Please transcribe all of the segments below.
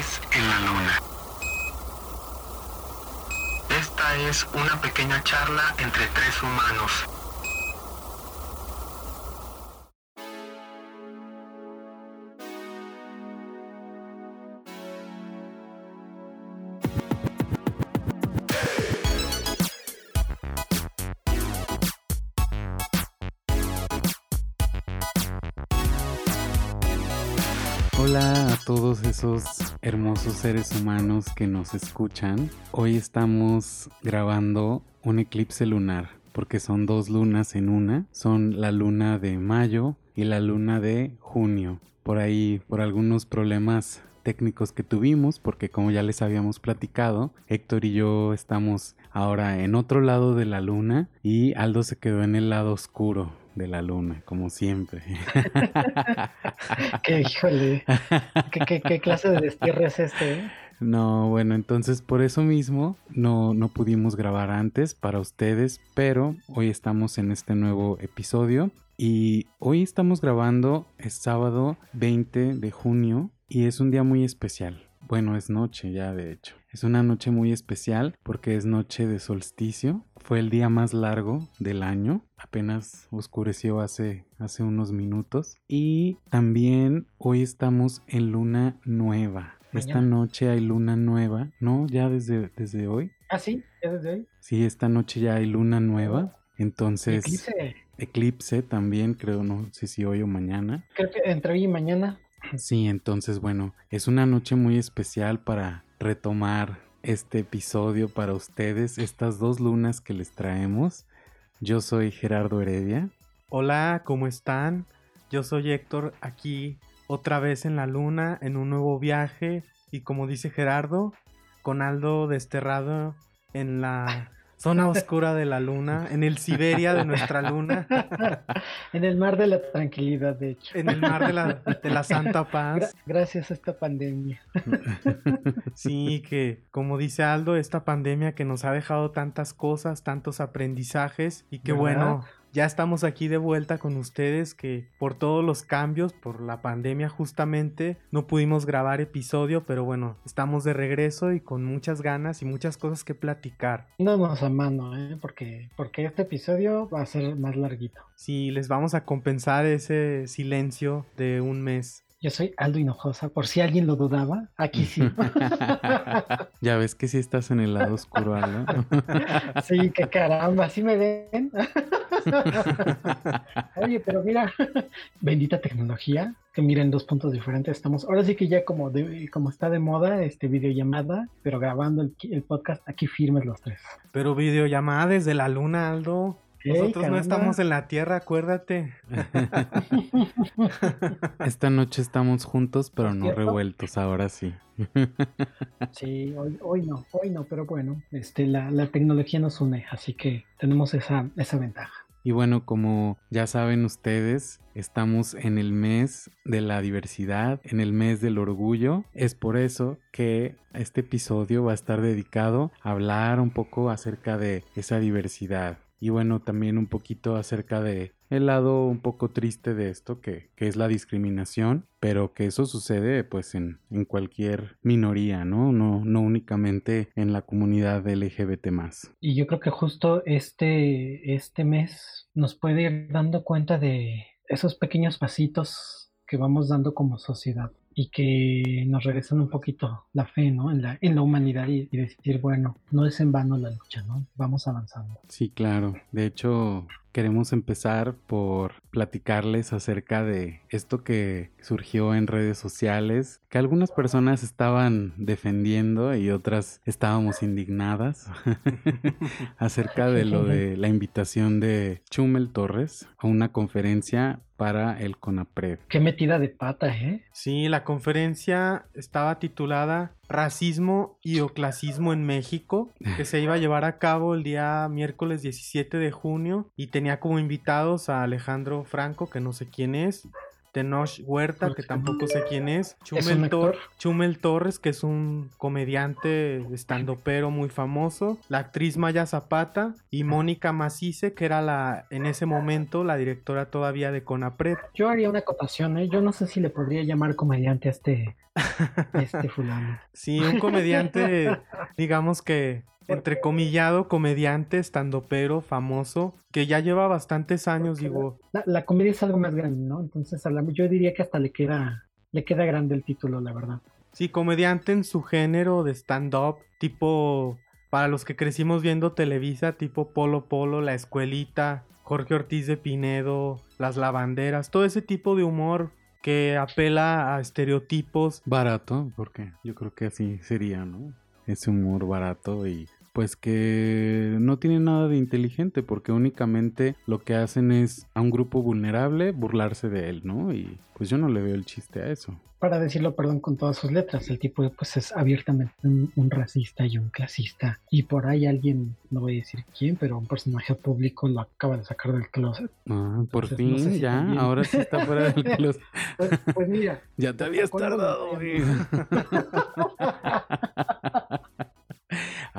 En la Luna. Esta es una pequeña charla entre tres humanos. Esos hermosos seres humanos que nos escuchan. Hoy estamos grabando un eclipse lunar porque son dos lunas en una. Son la luna de mayo y la luna de junio. Por ahí, por algunos problemas técnicos que tuvimos, porque como ya les habíamos platicado, Héctor y yo estamos ahora en otro lado de la luna y Aldo se quedó en el lado oscuro de la luna, como siempre. qué híjole, ¿Qué, qué, clase de destierro es este? Eh? No, bueno, entonces por eso mismo no, no pudimos grabar antes para ustedes, pero hoy estamos en este nuevo episodio y hoy estamos grabando, es sábado 20 de junio y es un día muy especial. Bueno, es noche ya de hecho. Es una noche muy especial porque es noche de solsticio. Fue el día más largo del año. Apenas oscureció hace, hace unos minutos. Y también hoy estamos en luna nueva. Esta noche hay luna nueva. ¿No? Ya desde, desde hoy. Ah, sí, ya desde hoy. Sí, esta noche ya hay luna nueva. Entonces... Eclipse. Eclipse también, creo, no sé si hoy o mañana. Creo que entre hoy y mañana. Sí, entonces bueno, es una noche muy especial para retomar este episodio para ustedes, estas dos lunas que les traemos. Yo soy Gerardo Heredia. Hola, ¿cómo están? Yo soy Héctor, aquí otra vez en la luna, en un nuevo viaje y como dice Gerardo, con Aldo desterrado en la zona oscura de la luna, en el Siberia de nuestra luna. en el mar de la tranquilidad, de hecho. En el mar de la, de la santa paz. gracias a esta pandemia. sí, que como dice Aldo, esta pandemia que nos ha dejado tantas cosas, tantos aprendizajes y que bueno, ya estamos aquí de vuelta con ustedes que por todos los cambios, por la pandemia justamente, no pudimos grabar episodio, pero bueno, estamos de regreso y con muchas ganas y muchas cosas que platicar. No nos amando, ¿eh? porque, porque este episodio va a ser más larguito. Sí, les vamos a compensar ese silencio de un mes. Yo soy Aldo Hinojosa, por si alguien lo dudaba, aquí sí. ya ves que sí estás en el lado oscuro, Aldo. sí, qué caramba, ¿sí me ven? Oye, pero mira, bendita tecnología, que miren dos puntos diferentes. Estamos, ahora sí que ya como como está de moda, este videollamada, pero grabando el, el podcast aquí firmes los tres. Pero videollamada desde la luna, Aldo. Nosotros no estamos en la tierra, acuérdate. Esta noche estamos juntos, pero no revueltos, ahora sí. Sí, hoy, hoy no, hoy no, pero bueno, este, la, la tecnología nos une, así que tenemos esa, esa ventaja. Y bueno, como ya saben ustedes, estamos en el mes de la diversidad, en el mes del orgullo. Es por eso que este episodio va a estar dedicado a hablar un poco acerca de esa diversidad y bueno, también un poquito acerca de el lado un poco triste de esto, que, que es la discriminación, pero que eso sucede pues en, en, cualquier minoría, ¿no? ¿no? No únicamente en la comunidad LGBT más. Y yo creo que justo este, este mes nos puede ir dando cuenta de esos pequeños pasitos que vamos dando como sociedad y que nos regresan un poquito la fe, ¿no? En la, en la humanidad y, decir, bueno, no es en vano la lucha, ¿no? Vamos avanzando. Sí, claro. De hecho, queremos empezar por platicarles acerca de esto que surgió en redes sociales, que algunas personas estaban defendiendo y otras estábamos indignadas acerca de lo de la invitación de Chumel Torres a una conferencia para el CONAPRED. Qué metida de pata, ¿eh? Sí, la conferencia estaba titulada Racismo y Oclasismo en México, que se iba a llevar a cabo el día miércoles 17 de junio y tenía como invitados a Alejandro Franco, que no sé quién es, Tenoch Huerta, que tampoco sé quién es, ¿Es Chumel, Tor- Torres, que es un comediante estandopero muy famoso, la actriz Maya Zapata y Mónica Macice, que era la en ese momento la directora todavía de Conapred. Yo haría una acotación, ¿eh? Yo no sé si le podría llamar comediante a este, a este fulano. Sí, un comediante, digamos que entrecomillado, comediante, estandopero, famoso, que ya lleva bastantes años, digo, La, la comedia es algo más grande, ¿no? Entonces, a la- yo diría que hasta le queda, le queda grande el título, la verdad. Sí, comediante en su género de stand-up, tipo, para los que crecimos viendo Televisa, tipo Polo Polo, La Escuelita, Jorge Ortiz de Pinedo, Las Lavanderas, todo ese tipo de humor que apela a estereotipos. Barato, porque yo creo que así sería, ¿no? Ese humor barato y pues que no tiene nada de inteligente porque únicamente lo que hacen es a un grupo vulnerable burlarse de él, ¿no? Y pues yo no le veo el chiste a eso. Para decirlo, perdón, con todas sus letras, el tipo pues es abiertamente un, un racista y un clasista. Y por ahí alguien, no voy a decir quién, pero un personaje público lo acaba de sacar del closet. Ah, por Entonces, fin, no sé si ya, también- ahora sí está fuera del closet. Pues, pues mira, Ya te habías ¿Cuándo tardado.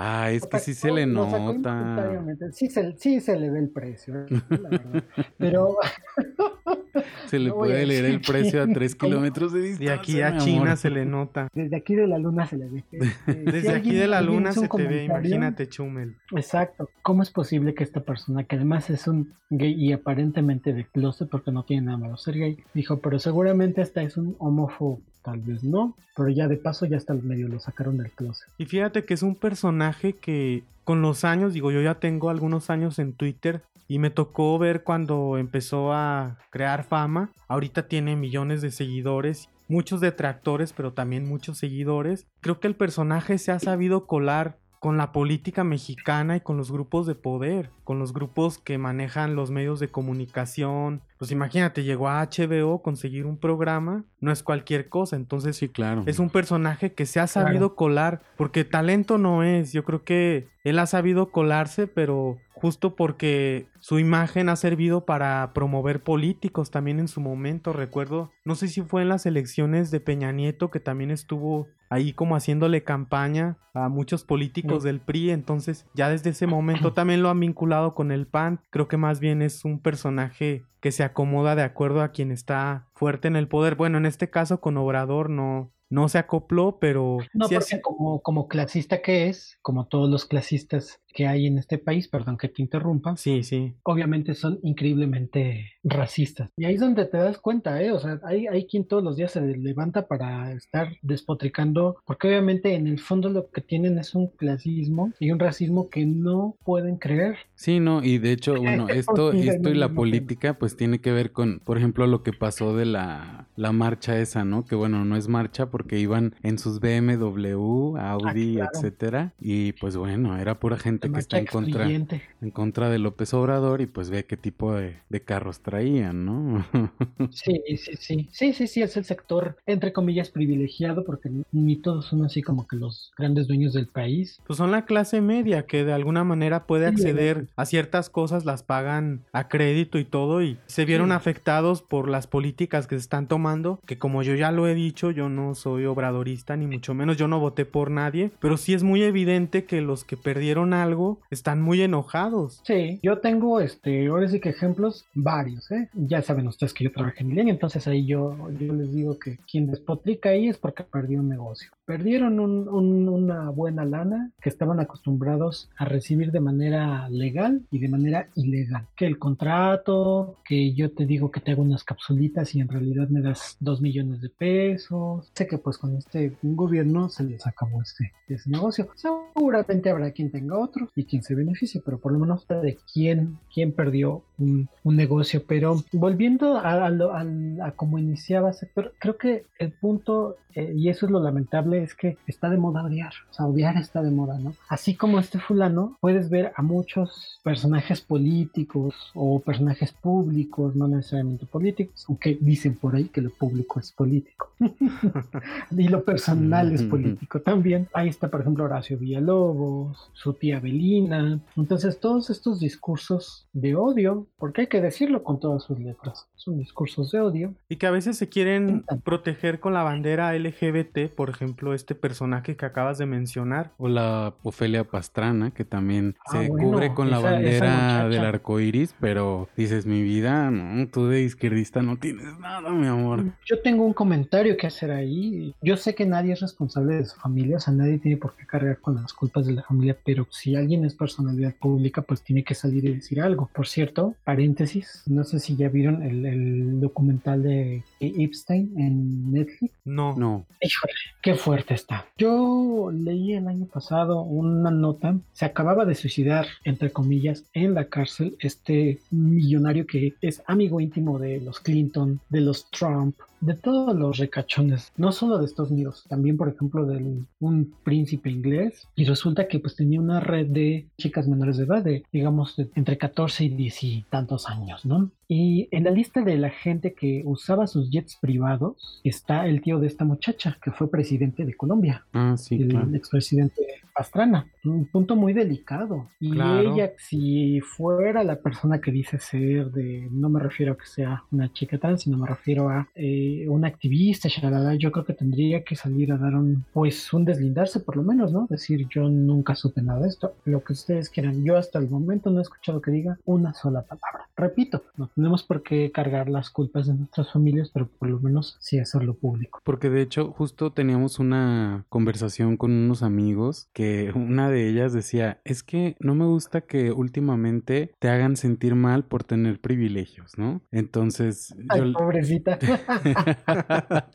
Ah, es que sí se le nota. Sí se, sí se le ve el precio, ¿eh? la verdad. Pero Se le No puede leer el precio a quién, 3 cómo. kilómetros de De distancia. aquí a China amor. se le nota. desde aquí de la luna se le ve. Este, si Desde aquí alguien- de la luna se te ve, imagínate Chumel. Exacto. ¿Cómo es posible que esta persona, que además es un gay y aparentemente de closet porque no tiene nada malo ser gay, dijo, pero seguramente esta es un homófobo? Tal vez no, pero ya de paso ya hasta el medio lo sacaron del closet. Y fíjate que es un personaje que con los años, digo, yo ya tengo algunos años en Twitter y me tocó ver cuando empezó a crear fama. Ahorita tiene millones de seguidores, muchos detractores, pero también muchos seguidores. Creo que el personaje se ha sabido colar con la política mexicana y con los grupos de poder, con los grupos que manejan los medios de comunicación. Pues imagínate, llegó a HBO conseguir un programa, no es cualquier cosa, entonces Sí, claro. es un personaje que se ha sabido colar, porque talento no es. Yo creo que él ha sabido colarse, pero justo porque su imagen ha servido para promover políticos también en su momento. Recuerdo, no sé si fue en las elecciones de Peña Nieto, que también estuvo ahí como haciéndole campaña a muchos políticos del PRI. Entonces, ya desde ese momento también lo han vinculado con el PAN. Creo que más bien es un personaje que se acomoda de acuerdo a quien está fuerte en el poder. Bueno, en este caso con Obrador no, no se acopló, pero No, sí porque como, como clasista que es, como todos los clasistas que hay en este país, perdón que te interrumpa, sí, sí. obviamente son increíblemente racistas. Y ahí es donde te das cuenta, ¿eh? O sea, hay, hay quien todos los días se levanta para estar despotricando, porque obviamente en el fondo lo que tienen es un clasismo y un racismo que no pueden creer. Sí, no, y de hecho, bueno, esto, esto y la política, pues tiene que ver con, por ejemplo, lo que pasó de la, la marcha esa, ¿no? Que bueno, no es marcha porque iban en sus BMW, Audi, claro. etcétera, y pues bueno, era pura gente Que está en contra, en contra de López Obrador y pues ve qué tipo de, de carros traían, ¿no? Sí, sí, sí. Sí, sí, sí, es el sector, entre comillas, privilegiado, porque ni todos son así como que los grandes dueños del país. Pues son la clase media que de alguna manera puede acceder a ciertas cosas, las pagan a crédito y todo y se vieron Sí. afectados por las políticas que se están tomando, que como yo ya lo he dicho, yo no soy obradorista ni mucho menos, yo no voté por nadie, pero sí es muy evidente que los que perdieron algo están muy enojados. Sí, yo tengo, este, ahora sí que ejemplos varios, ¿eh? Ya saben ustedes que yo trabajé en Milenio, entonces ahí yo, yo les digo que quien despotrica ahí es porque perdió un negocio. Perdieron un- un- una buena lana que estaban acostumbrados a recibir de manera legal y de manera ilegal. Que el contrato, que yo te digo que te hago unas capsulitas y en realidad me das dos millones de pesos. Sé que pues con este gobierno se les acabó este, ese negocio. Seguramente habrá quien tenga otro y quien se beneficie, pero por lo menos de quién, quién perdió un, un negocio. Pero volviendo a, a, al- a cómo iniciaba sector, creo que el punto, eh, y eso es lo lamentable, es que está de moda odiar. O sea, odiar está de moda, ¿no? Así como este fulano, puedes ver a muchos personajes políticos o personajes públicos, no necesariamente políticos, aunque dicen por ahí que lo público es político. y lo personal es político también. Ahí está, por ejemplo, Horacio Villalobos, su tía Belina. Entonces, todos estos discursos de odio, porque hay que decirlo con todas sus letras, son discursos de odio. Y que a veces se quieren proteger con la bandera LGBT, por ejemplo, este personaje que acabas de mencionar. O la Ofelia Pastrana, que también ah, se cubre con la bandera del arco iris, pero dices, mi vida, no, tú de izquierdista no tienes nada, mi amor. Yo tengo un comentario que hacer ahí. Yo sé que nadie es responsable de su familia, o sea, nadie tiene por qué cargar con las culpas de la familia, pero si alguien es personalidad pública, pues tiene que salir y decir algo. Por cierto, paréntesis, no sé si ya vieron el, el documental de Epstein en Netflix. No. No. Híjole, qué fuerte está. Yo leí el año pasado una nota, se acababa de suicidar, entre comillas, en la cárcel este millonario que es amigo íntimo de los Clinton, de los Trump, de todos los recachones, no solo de Estados Unidos, también por ejemplo de un príncipe inglés y resulta que pues tenía una red de chicas menores de edad de digamos entre 14 y 10 y tantos años, ¿no? Y en la lista de la gente que usaba sus jets privados está el tío de esta muchacha que fue presidente de Colombia. Ah, sí, el expresidente Pastrana. Un punto muy delicado. Y ella, si fuera la persona que dice ser de, no me refiero a que sea una chica trans, sino me refiero a eh, una activista, yo creo que tendría que salir a dar un, pues un deslindarse por lo menos, ¿no? Decir, yo nunca supe nada de esto. Lo que ustedes quieran. Yo hasta el momento no he escuchado que diga una sola palabra. Repito, no tenemos por qué cargar las culpas de nuestras familias, pero por lo menos sí hacerlo público. Porque de hecho, justo teníamos una conversación con unos amigos que una de ellas decía, es que no me gusta que últimamente te hagan sentir mal por tener privilegios, ¿no? Entonces... Ay, pobrecita.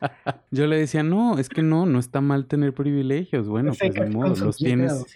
yo le decía, no, es que no, no está mal tener privilegios. Bueno, pues de modo, los tienes.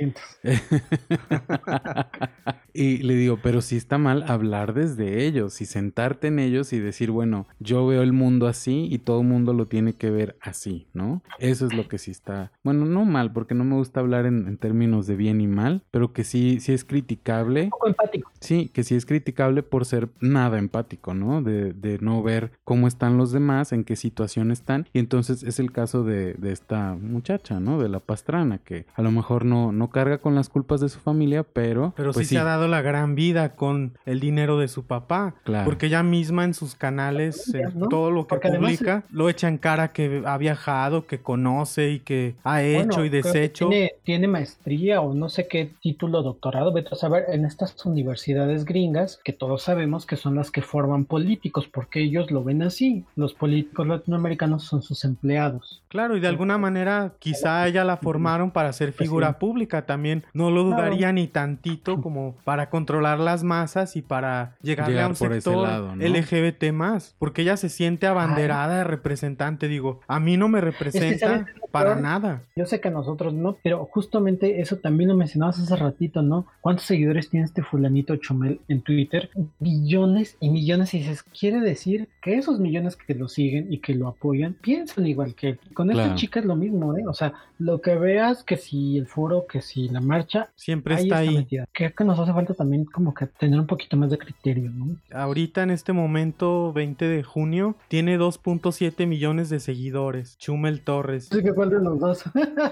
y le digo, pero sí está mal hablar desde ellos y sentarte en ellos y decir, bueno, yo veo el mundo así y todo el mundo lo tiene que ver así, ¿no? Eso es lo que sí está, bueno, no mal, porque no me gusta hablar en, términos de bien y mal, pero que sí, sí es criticable. Un poco empático. Sí, que sí es criticable por ser nada empático, ¿no? De, de no ver cómo están los demás, en qué situación están. Y entonces es el caso de, de esta muchacha, ¿no? De la pastrana, que a lo mejor no, no carga con las culpas de su familia, pero... Pero pues sí, se ha dado la gran vida con el dinero de su papá. Claro. Porque ella misma en sus canales, todo lo que publica, lo echa en cara que ha viajado, que conoce y que ha hecho y deshecho. Tiene, tiene, maestría o no sé qué título doctorado, vete a saber, en estas universidades gringas, que todos sabemos que son las que forman políticos, porque ellos lo ven así. Los políticos latinoamericanos son sus empleados. Claro, y de alguna manera quizá ella la formaron para ser pues figura pública también. No lo dudaría ni tantito como para controlar las masas y para llegarle a un sector LGBT más, porque ella se siente abanderada de representante. Digo, a mí no me representa para nada. Yo sé que nosotros no, pero justamente eso también lo mencionabas hace ratito, ¿no? ¿Cuántos seguidores tiene este fulanito Chomel en Twitter? Millones y millones. Y dices, quiere decir que esos millones que lo siguen y que lo apoyan piensan igual que él. Con esta chica es lo mismo, ¿eh? O sea, lo que veas, que si el foro, que si la marcha, siempre está, ahí. Creo que nos hace falta también como que tener un poquito más de criterio, ¿no? Ahorita en este momento, 20 de junio, tiene 2.7 millones de seguidores. Chumel Torres. Sí, que cuál de los dos.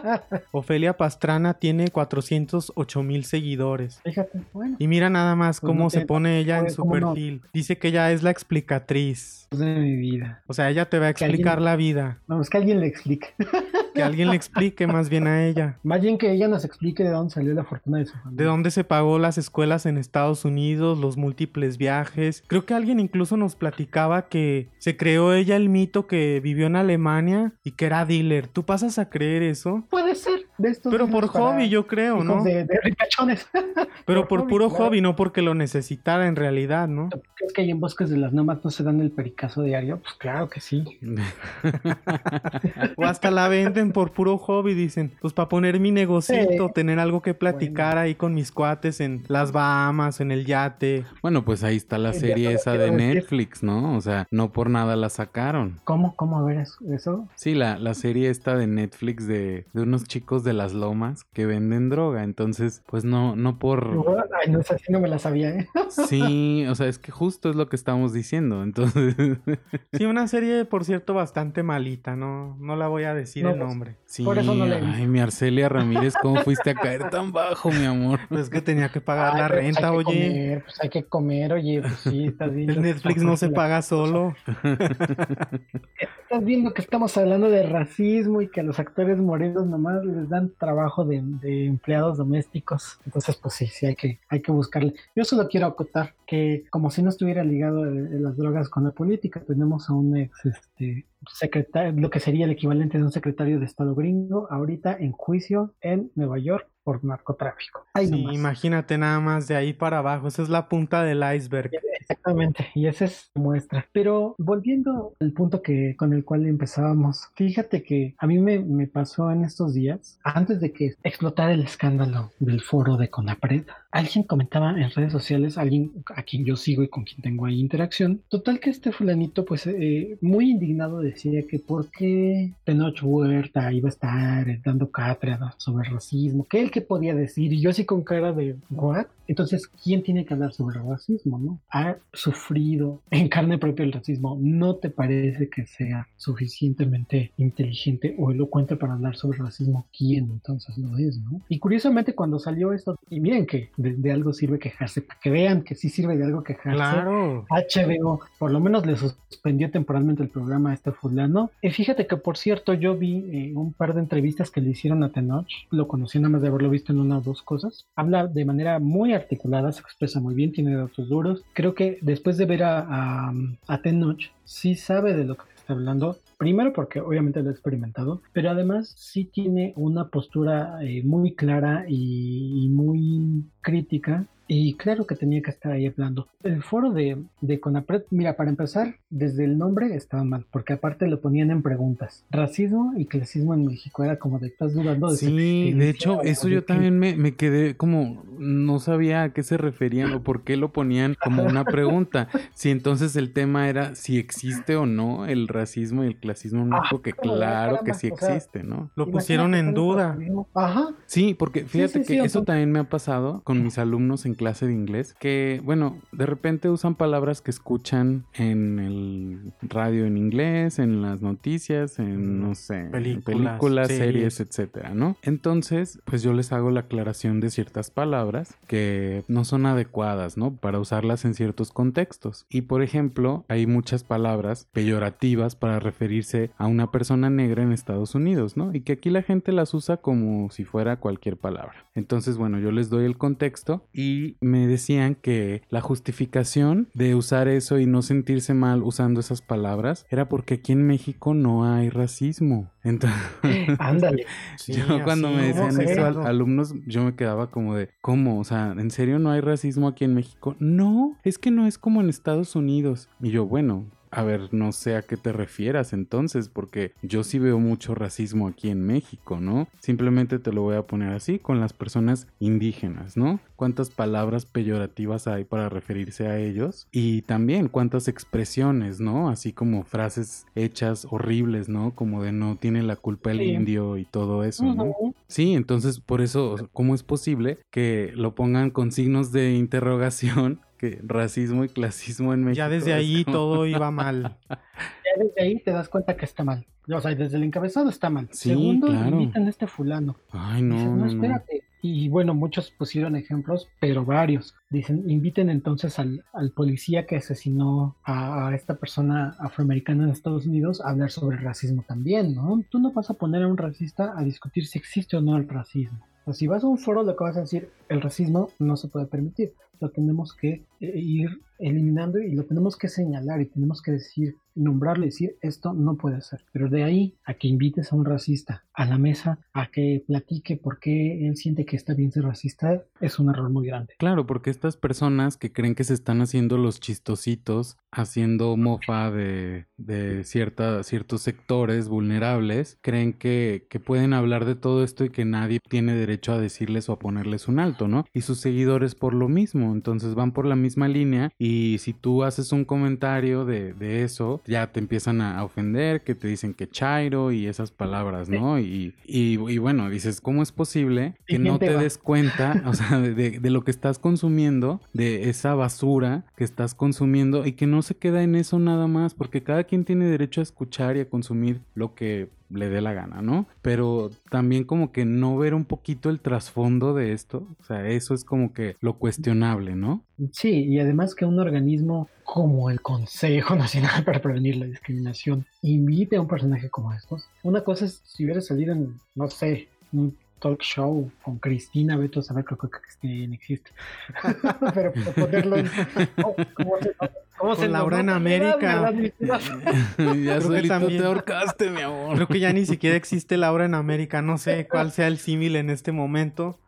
Ofelia Pastrana tiene 408 mil seguidores. Fíjate, bueno. Y mira nada más pues cómo se pone ella en su perfil. Dice que ella es la explicatriz. De mi vida. O sea, ella te va a explicar la vida. No, es que alguien le explique. que alguien le explique más bien a ella. Más bien que ella nos explique de dónde salió la fortuna de su familia. De dónde se pagó las escuelas en Estados Unidos, los múltiples viajes. Creo que alguien incluso nos platicaba que se creó ella el mito que vivió en Alemania y que era dealer. ¿Tú pasas a creer eso? Puede ser. Pero por hobby, yo creo, ¿no? De, ricachones. Pero por, puro hobby, no porque lo necesitara en realidad, ¿no? ¿Crees que ahí en Bosques de las Nomas no se dan el pericazo diario? Pues claro que sí. o hasta la venden por puro hobby, dicen. Pues para poner mi negocito, tener algo que platicar ahí con mis cuates en las Bahamas, en el yate. Bueno, pues ahí está la serie esa de Netflix, ¿no? O sea, no por nada la sacaron. ¿Cómo? ¿Cómo a ver eso? Sí, la, la serie esta de Netflix de, de unos chicos de las lomas que venden droga. Entonces, pues no, no por. Ay, no, sé si no me la sabía, ¿eh? Sí, o sea, es que justo es lo que estamos diciendo. Entonces. Sí, una serie, por cierto, bastante malita, no, no la voy a decir el pues, nombre. Sí, por eso no le Ay, mi Arcelia Ramírez, ¿cómo fuiste a caer tan bajo, mi amor? Pues que tenía que pagar la pues renta, oye. Comer, pues hay que comer, oye, pues sí, estás viendo. El Netflix no se paga solo. Estás viendo que estamos hablando de racismo y que a los actores morenos nomás les dan trabajo de, empleados domésticos. Entonces, pues sí, sí hay que, hay que buscarle. Yo solo quiero acotar que como si no estuviera ligado las drogas con la política, tenemos a un ex este, secretario, lo que sería el equivalente de un secretario de Estado gringo, ahorita en juicio en Nueva York por narcotráfico. sí, imagínate nada más de ahí para abajo, esa es la punta del iceberg. Exactamente, y esa es muestra. Pero volviendo al punto que con el cual empezábamos, fíjate que a mí me, me pasó en estos días, antes de que explotara el escándalo del foro de Conapred, alguien comentaba en redes sociales, alguien a quien yo sigo y con quien tengo ahí interacción, total que este fulanito pues eh, muy indignado decía que por qué Tenoch Huerta iba a estar dando cátedra sobre racismo, que él que podía decir, y yo así con cara de, ¿what? Entonces, ¿quién tiene que hablar sobre racismo, no? Ha sufrido en carne propia el racismo. ¿No te parece que sea suficientemente inteligente o elocuente para hablar sobre racismo? ¿Quién entonces lo es, no? Y curiosamente cuando salió esto, y miren que de, algo sirve quejarse, para que vean que sí sirve de algo quejarse. Claro. HBO por lo menos le suspendió temporalmente el programa a este fulano. Fíjate que por cierto yo vi eh, un par de entrevistas que le hicieron a Tenoch, lo conocí nada más de haberlo visto en una o dos cosas. Habla de manera muy articulada, se expresa muy bien, tiene datos duros. Creo que después de ver a, a, a Tenoch, sí sabe de lo que está hablando. Primero porque obviamente lo ha experimentado, pero además sí tiene una postura eh, muy clara y muy crítica y claro que tenía que estar ahí hablando. El foro de, de Conapred, mira, para empezar, desde el nombre estaba mal, porque aparte lo ponían en preguntas. Racismo y clasismo en México era como de estás dudando. De sí, de hecho, eso yo también me, me, quedé como, no sabía a qué se referían o por qué lo ponían como una pregunta. si entonces el tema era si existe o no el racismo y el clasismo en México, que claro que sí existe, ¿no? Lo pusieron en duda. Ajá. Sí, porque fíjate que eso también me ha pasado con mis alumnos en clase de inglés que, bueno, de repente usan palabras que escuchan en el radio en inglés, en las noticias, en, no sé, películas, series, etcétera, ¿no? Entonces, pues yo les hago la aclaración de ciertas palabras que no son adecuadas, ¿no? Para usarlas en ciertos contextos. Y por ejemplo, hay muchas palabras peyorativas para referirse a una persona negra en Estados Unidos, ¿no? Y que aquí la gente las usa como si fuera cualquier palabra. Entonces, bueno, yo les doy el contexto y me decían que la justificación de usar eso y no sentirse mal usando esas palabras era porque aquí en México no hay racismo. Entonces, ándale. yo cuando me decían eso alumnos, yo me quedaba como de, ¿cómo? O sea, ¿en serio no hay racismo aquí en México? No, es que no es como en Estados Unidos. Y yo, bueno, a ver, no sé a qué te refieras entonces, porque yo sí veo mucho racismo aquí en México, ¿no? Simplemente te lo voy a poner así, con las personas indígenas, ¿no? Cuántas palabras peyorativas hay para referirse a ellos y también cuántas expresiones, ¿no? Así como frases hechas horribles, ¿no? Como de no tiene la culpa el indio y todo eso, ¿no? Sí, entonces por eso, ¿cómo es posible que lo pongan con signos de interrogación que racismo y clasismo en México. Ya desde ahí todo iba mal. Ya desde ahí te das cuenta que está mal. O sea, desde el encabezado está mal. Segundo, claro. invitan a este fulano. Ay, no. no, espérate. Y bueno, muchos pusieron ejemplos, pero varios. Dicen, inviten entonces al, al policía que asesinó a, a, esta persona afroamericana en Estados Unidos a hablar sobre racismo también, ¿no? Tú no vas a poner a un racista a discutir si existe o no el racismo. Si vas a un foro, lo que vas a decir, el racismo no se puede permitir. Lo tenemos que eh, ir eliminando y lo tenemos que señalar y tenemos que decir, nombrarle y decir esto no puede ser. Pero de ahí a que invites a un racista a la mesa a que platique por qué él siente que está bien ser racista es un error muy grande. Claro, porque estas personas que creen que se están haciendo los chistositos, haciendo mofa de, de ciertos sectores vulnerables, creen que, pueden hablar de todo esto y que nadie tiene derecho a decirles o a ponerles un alto, ¿no? Y sus seguidores por lo mismo. entonces van por la misma línea y si tú haces un comentario de eso, ya te empiezan a, ofender, que te dicen que chairo y esas palabras, ¿no? Y, y, bueno, dices, ¿cómo es posible que no te des cuenta, o sea, de, de lo que estás consumiendo, de esa basura que estás consumiendo y que no se queda en eso nada más, porque cada quien tiene derecho a escuchar y a consumir lo que le dé la gana, ¿no? Pero también como que no ver un poquito el trasfondo de esto, o sea, eso es como que lo cuestionable, ¿no? Sí, y además que un organismo como el Consejo Nacional para Prevenir la Discriminación invite a un personaje como estos. Una cosa es si hubiera salido en, no sé, un talk show con Cristina, Beto, saber, creo que Cristina existe. Pero ponerlo en... Con Laura en América. ya solito te ahorcaste, mi amor. Creo que ya ni siquiera existe Laura en América. No sé cuál sea el símil en este momento.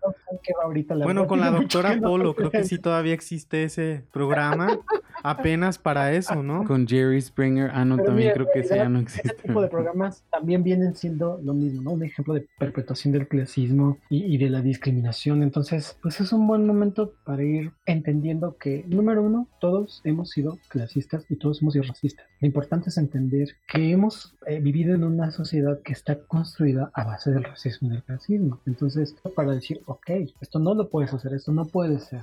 bueno, con la doctora Polo, creo que sí todavía existe ese programa. Apenas para eso, ¿no? Con Jerry Springer. Ah, no, también creo que ese ya no existe. Este tipo de programas también vienen siendo lo mismo, ¿no? Un ejemplo de perpetuación del clasismo y, y de la discriminación. Entonces, pues es un buen momento para ir entendiendo que, número uno, todos hemos sido clasistas y todos somos racistas. Lo importante es entender que hemos eh, vivido en una sociedad que está construida a base del racismo y del clasismo. Entonces, para decir, ok, esto no lo puedes hacer, esto no puede ser.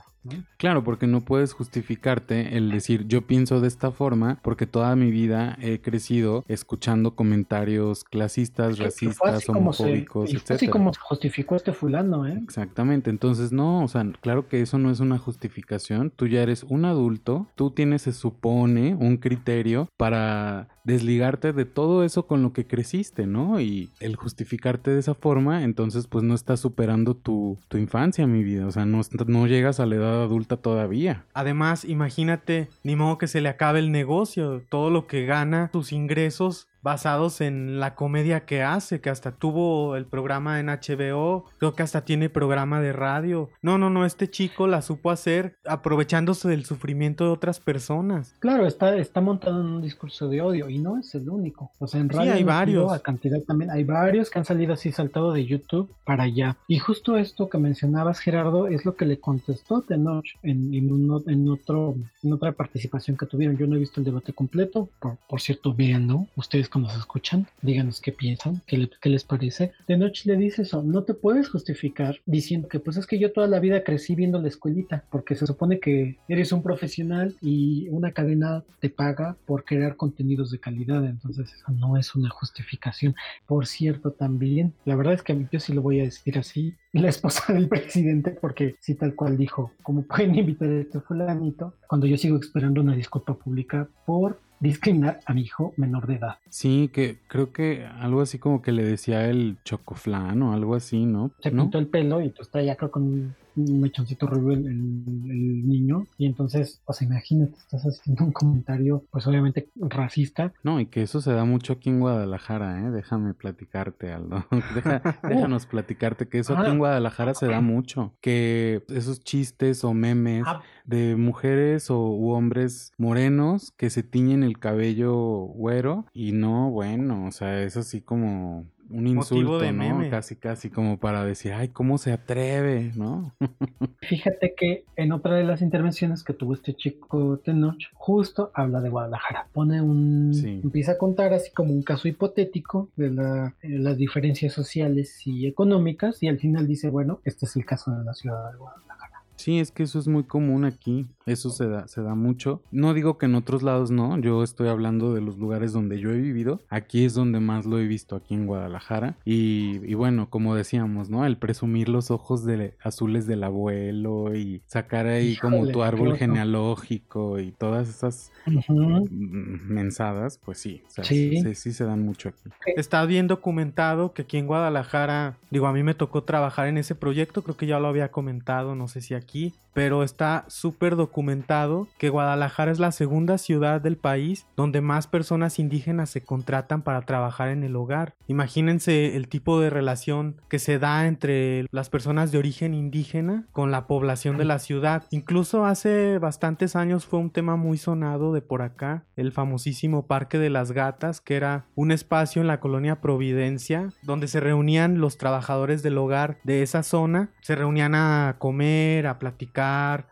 Claro, porque no puedes justificarte el decir yo pienso de esta forma porque toda mi vida he crecido escuchando comentarios clasistas, racistas, homofóbicos, etc. Así como se justificó este fulano, ¿eh? Exactamente, entonces no, o sea, claro que eso no es una justificación, tú ya eres un adulto, tú tienes, se supone, un criterio para desligarte de todo eso con lo que creciste, ¿no? Y el justificarte de esa forma, entonces pues no estás superando tu, tu infancia, mi vida, o sea, no, no llegas a la edad adulta todavía. Además, imagínate, ni modo que se le acabe el negocio, todo lo que gana, tus ingresos basados en la comedia que hace, que hasta tuvo el programa en HBO, creo que hasta tiene programa de radio. No, no, no, este chico la supo hacer aprovechándose del sufrimiento de otras personas. Claro, está, está montado en un discurso de odio y no es el único. O sea, en radio hay varios. A cantidad también hay varios que han salido así saltado de YouTube para allá. Y justo esto que mencionabas, Gerardo, es lo que le contestó Tenoch en, en, otro, en otra participación que tuvieron. Yo no he visto el debate completo, por, por cierto, vean, ¿no? Ustedes nos escuchan, díganos qué piensan, qué, les parece. De noche le dice eso, no te puedes justificar diciendo que pues es que yo toda la vida crecí viendo la escuelita, porque se supone que eres un profesional y una cadena te paga por crear contenidos de calidad, entonces eso no es una justificación. Por cierto, también, la verdad es que yo sí lo voy a decir así, la esposa del presidente, porque sí tal cual dijo, ¿cómo pueden invitar a este fulanito cuando yo sigo esperando una disculpa pública por discriminar a mi hijo menor de edad. Sí, que creo que algo así como que le decía el chocoflán o algo así, ¿no? Se pintó el pelo y pues ya creo con un mechoncito rubio el, el, niño y entonces, pues imagínate, estás haciendo un comentario pues obviamente racista. No, y que eso se da mucho aquí en Guadalajara, ¿eh? Déjame platicarte, Aldo. déjanos platicarte que eso aquí en ah. Guadalajara se da mucho, que esos chistes o memes ah. de mujeres o u hombres morenos que se tiñen el cabello güero y no, bueno, o sea, es así como un insulto, de ¿no? Casi, casi como para decir, ay, ¿cómo se atreve, no? Fíjate que en otra de las intervenciones que tuvo este chico Tenoch, justo habla de Guadalajara. Pone un... Empieza a contar así como un caso hipotético de la, eh, las diferencias sociales y económicas y al final dice, bueno, este es el caso de la ciudad de Guadalajara. Sí, es que eso es muy común aquí, eso se da, se da mucho. No digo que en otros lados no, yo estoy hablando de los lugares donde yo he vivido, aquí es donde más lo he visto, aquí en Guadalajara. Y, bueno, como decíamos, ¿no? El presumir los ojos de, azules del abuelo y sacar ahí como tu árbol genealógico y todas esas mensadas, pues sí, sí. sí, se dan mucho aquí. Está bien documentado que aquí en Guadalajara, digo, a mí me tocó trabajar en ese proyecto, creo que ya lo había comentado, no sé si aquí, pero está súper documentado que Guadalajara es la segunda ciudad del país donde más personas indígenas se contratan para trabajar en el hogar. Imagínense el tipo de relación que se da entre las personas de origen indígena con la población de la ciudad. Incluso hace bastantes años fue un tema muy sonado de por acá, el famosísimo Parque de las Gatas, que era un espacio en la colonia Providencia donde se reunían los trabajadores del hogar de esa zona, se reunían a comer, a platicar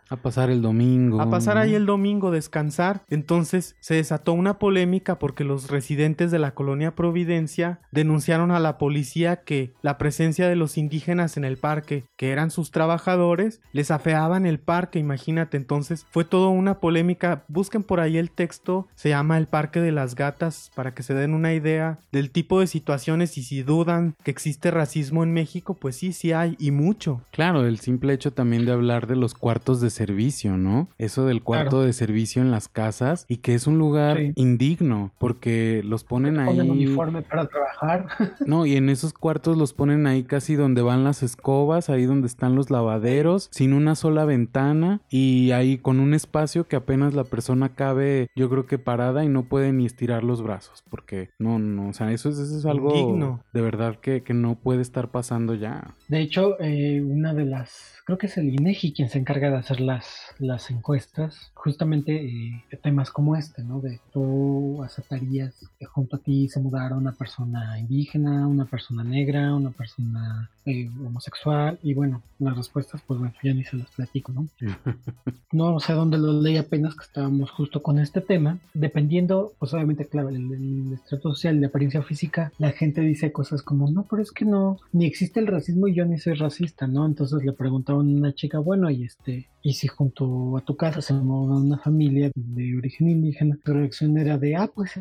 A pasar el domingo. A pasar ahí el domingo, descansar. Entonces se desató una polémica porque los residentes de la colonia Providencia denunciaron a la policía que la presencia de los indígenas en el parque, que eran sus trabajadores, les afeaban el parque, imagínate. Entonces fue toda una polémica. Busquen por ahí el texto, se llama El Parque de las Gatas, para que se den una idea del tipo de situaciones y si dudan que existe racismo en México, pues sí, sí hay y mucho. Claro, el simple hecho también de hablar de los cuartos de servicio, ¿no? Eso del cuarto de servicio en las casas y que es un lugar indigno porque los ponen ahí. Ponen uniforme para trabajar. no, y en esos cuartos los ponen ahí casi donde van las escobas, ahí donde están los lavaderos, sin una sola ventana y ahí con un espacio que apenas la persona cabe, yo creo que parada y no puede ni estirar los brazos porque no, no, o sea, eso es, eso es algo de verdad que, que no puede estar pasando ya. De hecho, eh, una de las creo que es el INEGI quien se encarga de hacer las, las encuestas, justamente eh, temas como este, ¿no? De tú aceptarías que junto a ti se mudara una persona indígena, una persona negra, una persona eh, homosexual, y bueno, las respuestas, pues bueno, ya ni se las platico, ¿no? no sé dónde lo leí apenas que estábamos justo con este tema, dependiendo, pues obviamente, claro, el, el estrato social, la apariencia física, la gente dice cosas como, no, pero es que no, ni existe el racismo y yo ni soy racista, ¿no? Entonces le preguntaba una chica, bueno, y este, y si junto a tu casa se muda una familia de origen indígena, tu reacción era de, ah, pues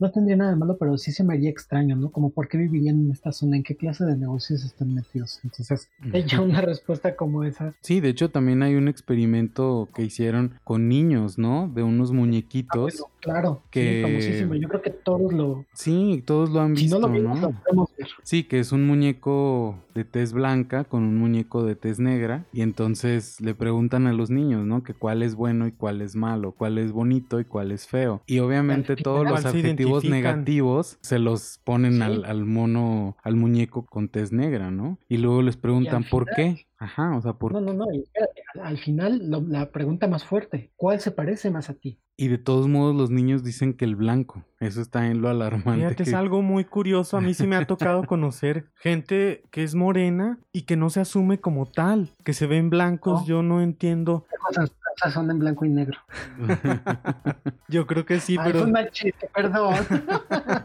no tendría nada de malo, pero sí se me haría extraño, ¿no? Como, ¿por qué vivirían en esta zona? ¿En qué clase de negocios están metidos? Entonces, hecho una respuesta como esa. Sí, de hecho, también hay un experimento que hicieron con niños, ¿no? De unos muñequitos. Ah, claro, que... sí, famosísimo. Yo creo que todos lo... Sí, todos lo han visto, no lo vimos, Lo podemos ver. Sí, que es un muñeco de tez blanca con un muñeco de tez negra y entonces le preguntan a los niños, ¿no? Que cuál es bueno y cuál es malo, cuál es bonito y cuál es feo. Y obviamente todos los adjetivos negativos se los ponen al, al, mono, al muñeco con tez negra, ¿no? Y luego les preguntan, ¿por qué? Ajá, o sea, ¿por No, no, no, al final la pregunta más fuerte, ¿cuál se parece más a ti? Y de todos modos los niños dicen que el blanco. Eso está en lo alarmante. Fíjate, es algo muy curioso. A mí sí me ha tocado conocer gente que es morena y que no se asume como tal, que se ven blancos. Yo no entiendo. Cosas son en blanco y negro. Yo creo que sí, pero. Es un machiste, perdón.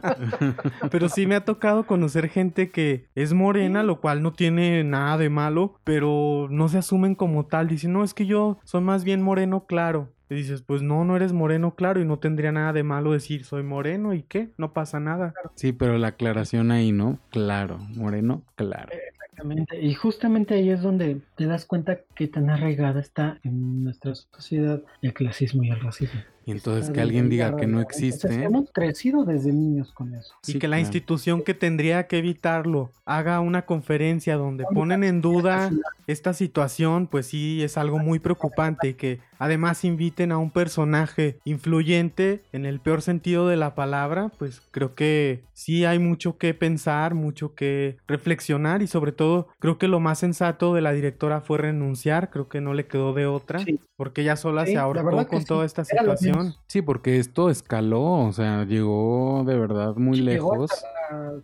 pero sí me ha tocado conocer gente que es morena, lo cual no tiene nada de malo, pero no se asumen como tal. Dicen, no, es que yo soy más bien moreno claro. Y dices, pues no, no eres moreno, claro, y no tendría nada de malo decir soy moreno y qué, no pasa nada. Sí, pero la aclaración ahí, ¿no? Claro, moreno, claro. Exactamente, y justamente ahí es donde te das cuenta que tan arraigada está en nuestra sociedad el clasismo y el racismo. Y entonces que alguien diga que no existe. hemos crecido desde niños con eso. Y que la institución que tendría que evitarlo haga una conferencia donde ponen en duda esta situación, pues sí es algo muy preocupante y que además inviten a un personaje influyente en el peor sentido de la palabra, pues creo que sí hay mucho que pensar, mucho que reflexionar y sobre todo creo que lo más sensato de la directora fue renunciar, creo que no le quedó de otra, porque ella sola se ahorcó con toda esta situación. Sí, porque esto escaló, o sea, llegó de verdad muy lejos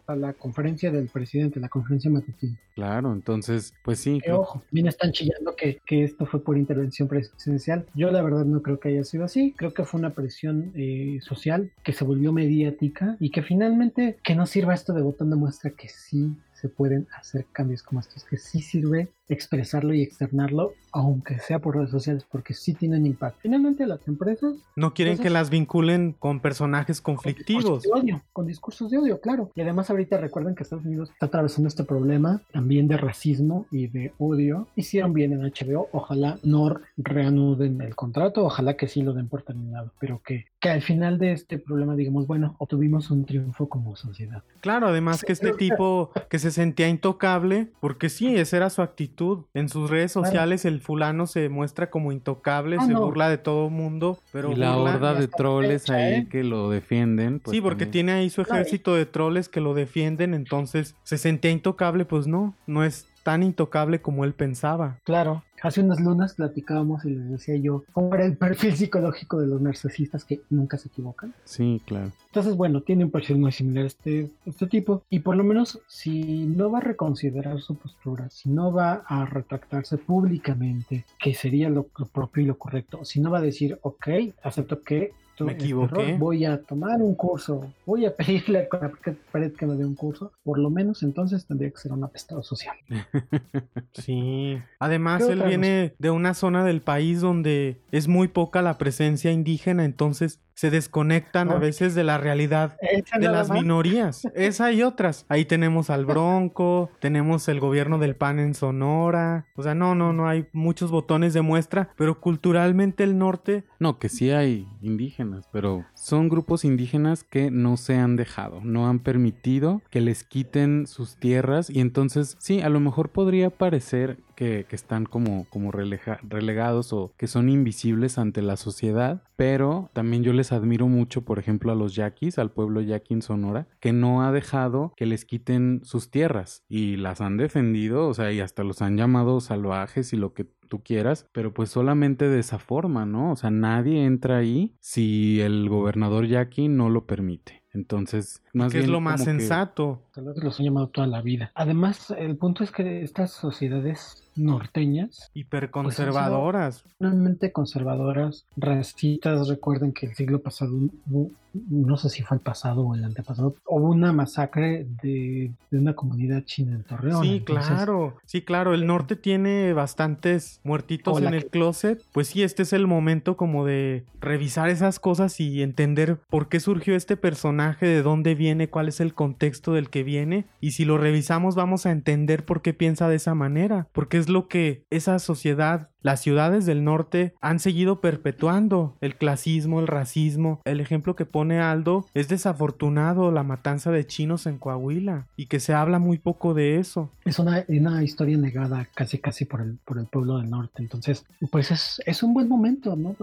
a la conferencia del presidente, la conferencia matutina. Claro, entonces, pues sí. Que, ojo, bien están chillando que, que, esto fue por intervención presidencial. Yo la verdad no creo que haya sido así. Creo que fue una presión eh, social que se volvió mediática y que finalmente que no sirva esto de botón demuestra que sí se pueden hacer cambios como estos, que sí sirve expresarlo y externarlo, aunque sea por redes sociales, porque sí tienen impacto. Finalmente las empresas... No quieren que las vinculen con personajes conflictivos. Con discursos de odio, con discursos de odio, claro. Y además ahorita recuerden que Estados Unidos está atravesando este problema también de racismo y de odio. Hicieron bien en HBO, ojalá no reanuden el contrato, ojalá que sí lo den por terminado, pero que, que al final de este problema digamos, bueno, obtuvimos un triunfo como sociedad. Claro, además que este tipo que se sentía intocable, porque sí, esa era su actitud en sus redes sociales el fulano se muestra como intocable, ah, se burla de todo mundo, pero y la horda de troles ahí ¿eh? que lo defienden. Pues sí, porque tiene ahí su ejército de troles que lo defienden, entonces se sentía intocable, pues no, no es tan intocable como él pensaba. Claro, hace unas lunas platicábamos y les decía yo cómo era el perfil psicológico de los narcisistas que nunca se equivocan. Sí, claro. Entonces, bueno, tiene un perfil muy similar este, este tipo y por lo menos si no va a reconsiderar su postura, si no va a retractarse públicamente, que sería lo, lo propio y lo correcto, si no va a decir, ok, acepto que me este equivoqué. error, voy a tomar un curso, voy a pedirle a la pared que me dé un curso, por lo menos entonces tendría que ser un apestado social. Sí. Además, ¿Qué él viene de una zona del país donde es muy poca la presencia indígena, entonces se desconectan a Ay. veces de la realidad de las minorías. Esa y otras. Ahí tenemos al Bronco, tenemos el gobierno del PAN en Sonora. O sea, no, no, no hay muchos botones de muestra, pero culturalmente el norte No, que sí hay indígenas, pero son grupos indígenas que no se han dejado, no han permitido que les quiten sus tierras y entonces sí, a lo mejor podría parecer que, están como, como relega- relegados o que son invisibles ante la sociedad, pero también yo les admiro mucho, por ejemplo, a los yaquis, al pueblo yaqui en Sonora, que no ha dejado que les quiten sus tierras y las han defendido, o sea, y hasta los han llamado salvajes y lo que tú quieras, pero pues solamente de esa forma, ¿no? O sea, nadie entra ahí si el gobernador yaqui no lo permite. Entonces, más que es bien lo más sensato. Los han llamado toda la vida. Además, el punto es que estas sociedades norteñas, Hiperconservadoras. normalmente conservadoras, racistas, recuerden que el siglo pasado, hubo- no sé si fue el pasado o el antepasado, hubo una masacre de, de una comunidad china en Torreón. Sí, Entonces, claro, sí, claro, el norte tiene bastantes muertitos en el ¿qué- closet, pues sí, este es el momento como de revisar esas cosas y entender por qué surgió este personaje, de dónde viene, cuál es el contexto del que viene, y si lo revisamos vamos a entender por qué piensa de esa manera, porque es lo que esa sociedad, las ciudades del norte han seguido perpetuando, el clasismo, el racismo, el ejemplo que pone Aldo es desafortunado, la matanza de chinos en Coahuila, y que se habla muy poco de eso. Es una, una historia negada casi casi por el, por el pueblo del norte. Entonces, pues es, es un buen momento, ¿no?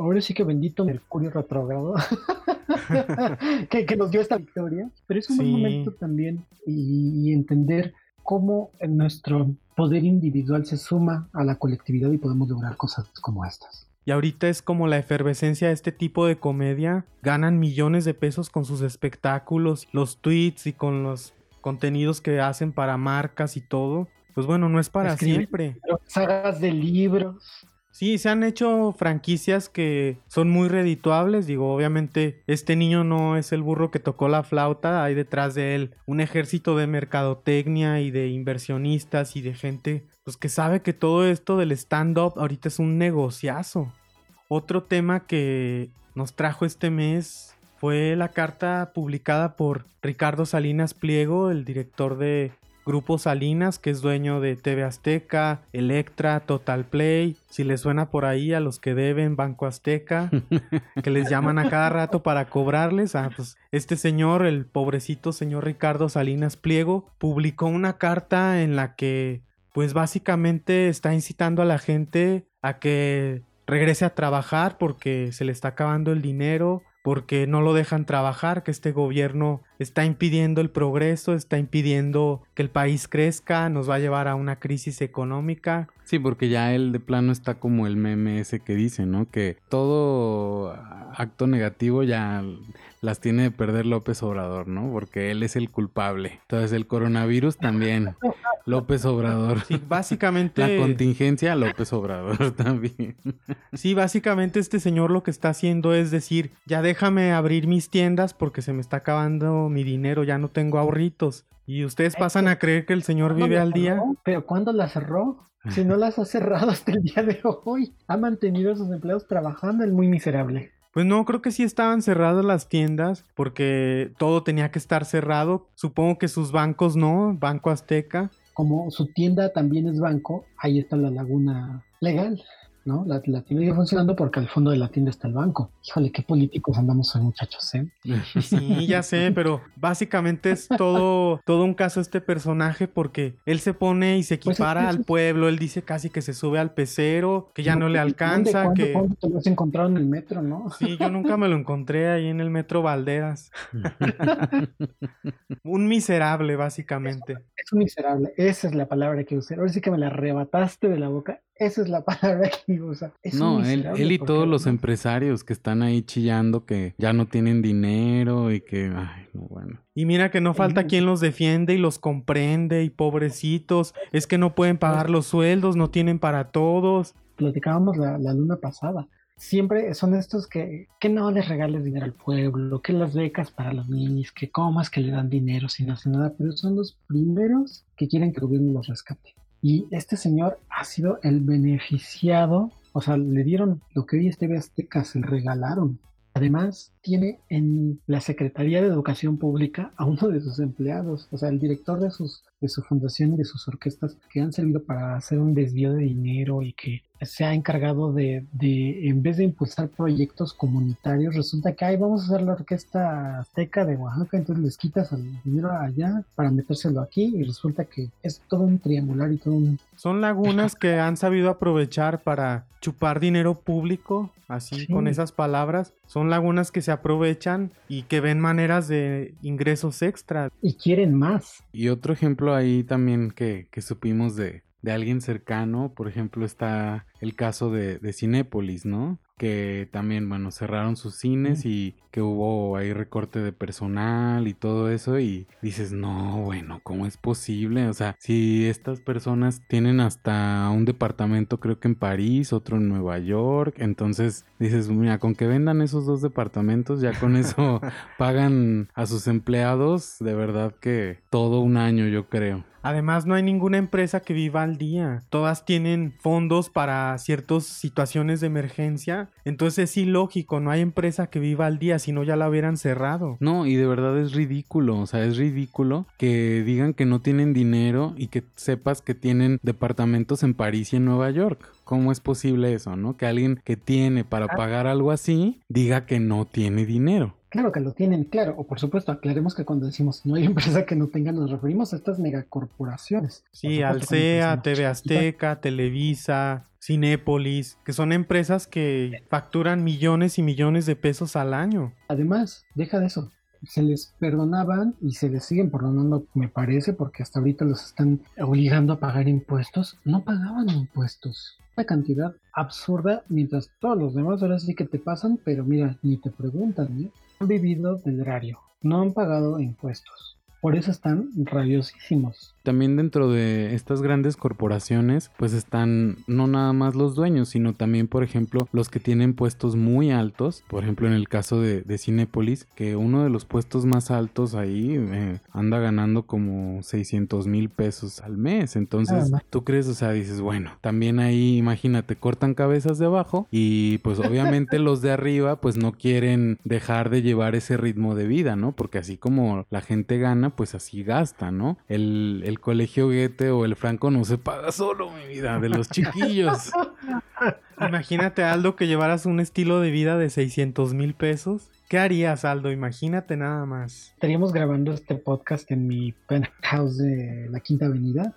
Ahora sí que bendito Mercurio retrógrado que, que nos dio esta victoria. Pero es un Sí. buen momento también y, y entender cómo nuestro poder individual se suma a la colectividad y podemos lograr cosas como estas. Y ahorita es como la efervescencia de este tipo de comedia. Ganan millones de pesos con sus espectáculos, los tweets y con los contenidos que hacen para marcas y todo. Pues bueno, no es para siempre. Sagas de libros. Sí, se han hecho franquicias que son muy redituables. Digo, obviamente este niño no es el burro que tocó la flauta. Hay detrás de él un ejército de mercadotecnia y de inversionistas y de gente pues, que sabe que todo esto del stand-up ahorita es un negociazo. Otro tema que nos trajo este mes fue la carta publicada por Ricardo Salinas Pliego, el director de Grupo Salinas, que es dueño de TV Azteca, Electra, Total Play. Si les suena por ahí a los que deben Banco Azteca, que les llaman a cada rato para cobrarles. Ah, pues este señor, el pobrecito señor Ricardo Salinas Pliego, publicó una carta en la que, pues básicamente está incitando a la gente a que regrese a trabajar porque se le está acabando el dinero, porque no lo dejan trabajar, que este gobierno está impidiendo el progreso, está impidiendo que el país crezca, nos va a llevar a una crisis económica. Sí, porque ya él de plano está como el meme ese que dice, ¿no? Que todo acto negativo ya las tiene de perder López Obrador, ¿no? Porque él es el culpable. Entonces el coronavirus también, López Obrador. Sí, básicamente... La contingencia, López Obrador también. Sí, básicamente este señor lo que está haciendo es decir, ya déjame abrir mis tiendas porque se me está acabando mi dinero, ya no tengo ahorritos. Y ustedes pasan a creer que el señor ¿Cuándo vive al día. Pero ¿cuándo la cerró? Si no las ha cerrado hasta el día de hoy. Ha mantenido a sus empleados trabajando, el muy miserable. Pues no, creo que sí estaban cerradas las tiendas porque todo tenía que estar cerrado. Supongo que sus bancos no, Banco Azteca. Como su tienda también es banco, ahí está la laguna legal. ¿No? La, la, tienda sigue funcionando porque al fondo de la tienda está el banco. Híjole, qué políticos andamos hoy, muchachos, ¿eh? Sí, ya sé, pero básicamente es todo, todo un caso este personaje porque él se pone y se pues equipara al pueblo, él dice casi que se sube al pecero, que ya no, le alcanza, ¿cuándo, que... ¿cuándo te lo has encontrado en el metro, no? Sí, yo nunca me lo encontré ahí en el metro Valderas. un miserable, básicamente. Es un miserable, esa es la palabra que usé. Ahora sí que me la arrebataste de la boca. Esa es la palabra que no, él, él, y todos los empresarios que están ahí chillando que ya no tienen dinero y que, ay, no, bueno. Y mira que no falta quien los defiende y los comprende y pobrecitos, es que no pueden pagar los sueldos, no tienen para todos. Platicábamos la, la luna pasada siempre son estos que, que no les regales dinero al pueblo, que las becas para los niños, que comas, que le dan dinero sin hacer nada, pero son los primeros que quieren que el gobierno los rescate. Y este señor ha sido el beneficiado, o sea, le dieron lo que hoy es TV Azteca, se regalaron. Además, tiene en la Secretaría de Educación Pública a uno de sus empleados, o sea, el director de, sus, de su fundación y de sus orquestas que han servido para hacer un desvío de dinero y que se ha encargado de, de, en vez de impulsar proyectos comunitarios, resulta que, ay, vamos a hacer la orquesta azteca de Oaxaca, entonces les quitas el dinero allá para metérselo aquí y resulta que es todo un triangular y todo un... Son lagunas que han sabido aprovechar para chupar dinero público, así sí. con esas palabras. Son lagunas que se aprovechan y que ven maneras de ingresos extra. Y quieren más. Y otro ejemplo ahí también que, que supimos de, de alguien cercano, por ejemplo, está el caso de, de Cinépolis, ¿no? Que también, bueno, cerraron sus cines y que hubo ahí recorte de personal y todo eso y dices, no, bueno, ¿cómo es posible? O sea, si estas personas tienen hasta un departamento creo que en París, otro en Nueva York, entonces dices, mira, con que vendan esos dos departamentos, ya con eso pagan a sus empleados, de verdad que todo un año yo creo. Además, no hay ninguna empresa que viva al día. Todas tienen fondos para ciertas situaciones de emergencia. Entonces es ilógico, no hay empresa que viva al día, si no ya la hubieran cerrado. No, y de verdad es ridículo. O sea, es ridículo que digan que no tienen dinero y que sepas que tienen departamentos en París y en Nueva York. ¿Cómo es posible eso, no? Que alguien que tiene para pagar algo así diga que no tiene dinero. Claro que lo tienen, claro. O por supuesto, aclaremos que cuando decimos no hay empresa que no tenga, nos referimos a estas megacorporaciones. Sí, Alsea, TV Azteca, Televisa, Cinépolis, que son empresas que facturan millones y millones de pesos al año. Además, deja de eso. Se les perdonaban y se les siguen perdonando, me parece, porque hasta ahorita los están obligando a pagar impuestos. No pagaban impuestos. Una cantidad absurda, mientras todos los demás ahora sí que te pasan, pero mira, ni te preguntan, ¿eh? Han vivido del erario, no han pagado impuestos. Por eso están rabiosísimos. También dentro de estas grandes corporaciones, pues están no nada más los dueños, sino también, por ejemplo, los que tienen puestos muy altos. Por ejemplo, en el caso de, de Cinépolis, que uno de los puestos más altos ahí eh, anda ganando como 600 mil pesos al mes. Entonces, ah, tú crees, o sea, dices, bueno, también ahí, imagínate, cortan cabezas de abajo y pues obviamente los de arriba, pues no quieren dejar de llevar ese ritmo de vida, ¿no? Porque así como la gente gana, pues así gasta, ¿no? El, el colegio Goethe o el Franco no se paga solo, mi vida, de los chiquillos. Imagínate, Aldo, que llevaras un estilo de vida de 600 mil pesos. ¿Qué harías, Aldo? Imagínate nada más. Estaríamos grabando este podcast en mi penthouse de la Quinta Avenida,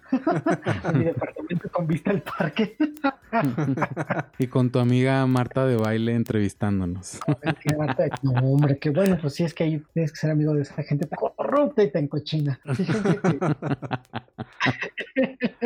en mi departamento con vista al parque. y con tu amiga Marta de baile entrevistándonos. no, hombre, qué bueno, pues sí es que ahí tienes que ser amigo de esa gente tan corrupta y tan cochina.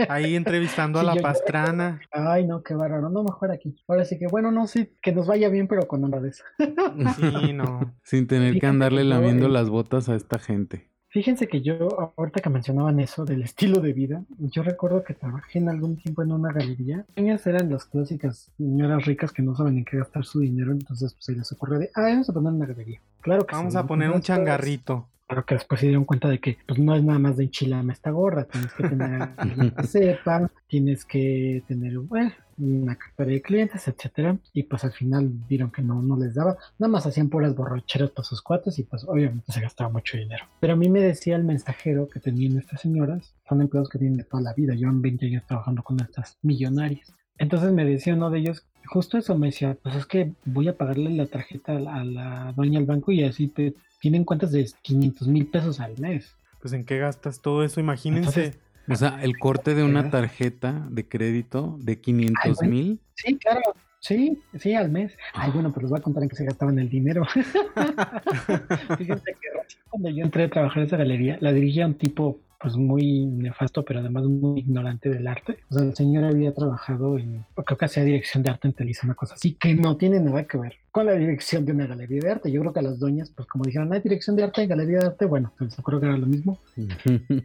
ahí entrevistando a la pastrana. Ay, no, qué bárbaro. No, mejor aquí. Ahora sí que, bueno, no, sí, que nos vaya bien, pero con honradez. sí, no. Sin tener que andarle que lamiendo las botas a esta gente. Fíjense que yo, ahorita que mencionaban eso del estilo de vida, yo recuerdo que trabajé en algún tiempo en una galería. Ellas eran las clásicas señoras ricas que no saben en qué gastar su dinero, entonces pues se les ocurre de, ah, vamos a poner una galería. Claro que Vamos sí, a poner un changarrito. Claro que después se dieron cuenta de que pues no es nada más de enchilame esta gorra, tienes que tener que sepa, tienes que tener bueno, una cartera de clientes, etcétera, y pues al final vieron que no, no les daba, nada más hacían puras borracheras para sus cuates y pues obviamente se gastaba mucho dinero. Pero a mí me decía el mensajero que tenían estas señoras, son empleados que vienen de toda la vida, llevan 20 años trabajando con estas millonarias. Entonces me decía uno de ellos justo eso me decía, pues es que voy a pagarle la tarjeta a la, dueña del banco y así te tienen cuentas de 500 mil pesos al mes. Pues en qué gastas todo eso, imagínense. o sea, el corte de una tarjeta de crédito de 500 mil. Sí, claro. Sí, sí, al mes. Ay, bueno, pues les voy a contar en qué se gastaban el dinero. Fíjense que cuando yo entré a trabajar en esa galería, la dirigía un tipo pues muy nefasto, pero además muy ignorante del arte. O sea, el señor había trabajado en, creo que hacía dirección de arte en Televisa, una cosa así, que no tiene nada que ver con la dirección de una galería de arte. Yo creo que a las doñas, pues como dijeron, hay dirección de arte en galería de arte, bueno, pues creo que era lo mismo.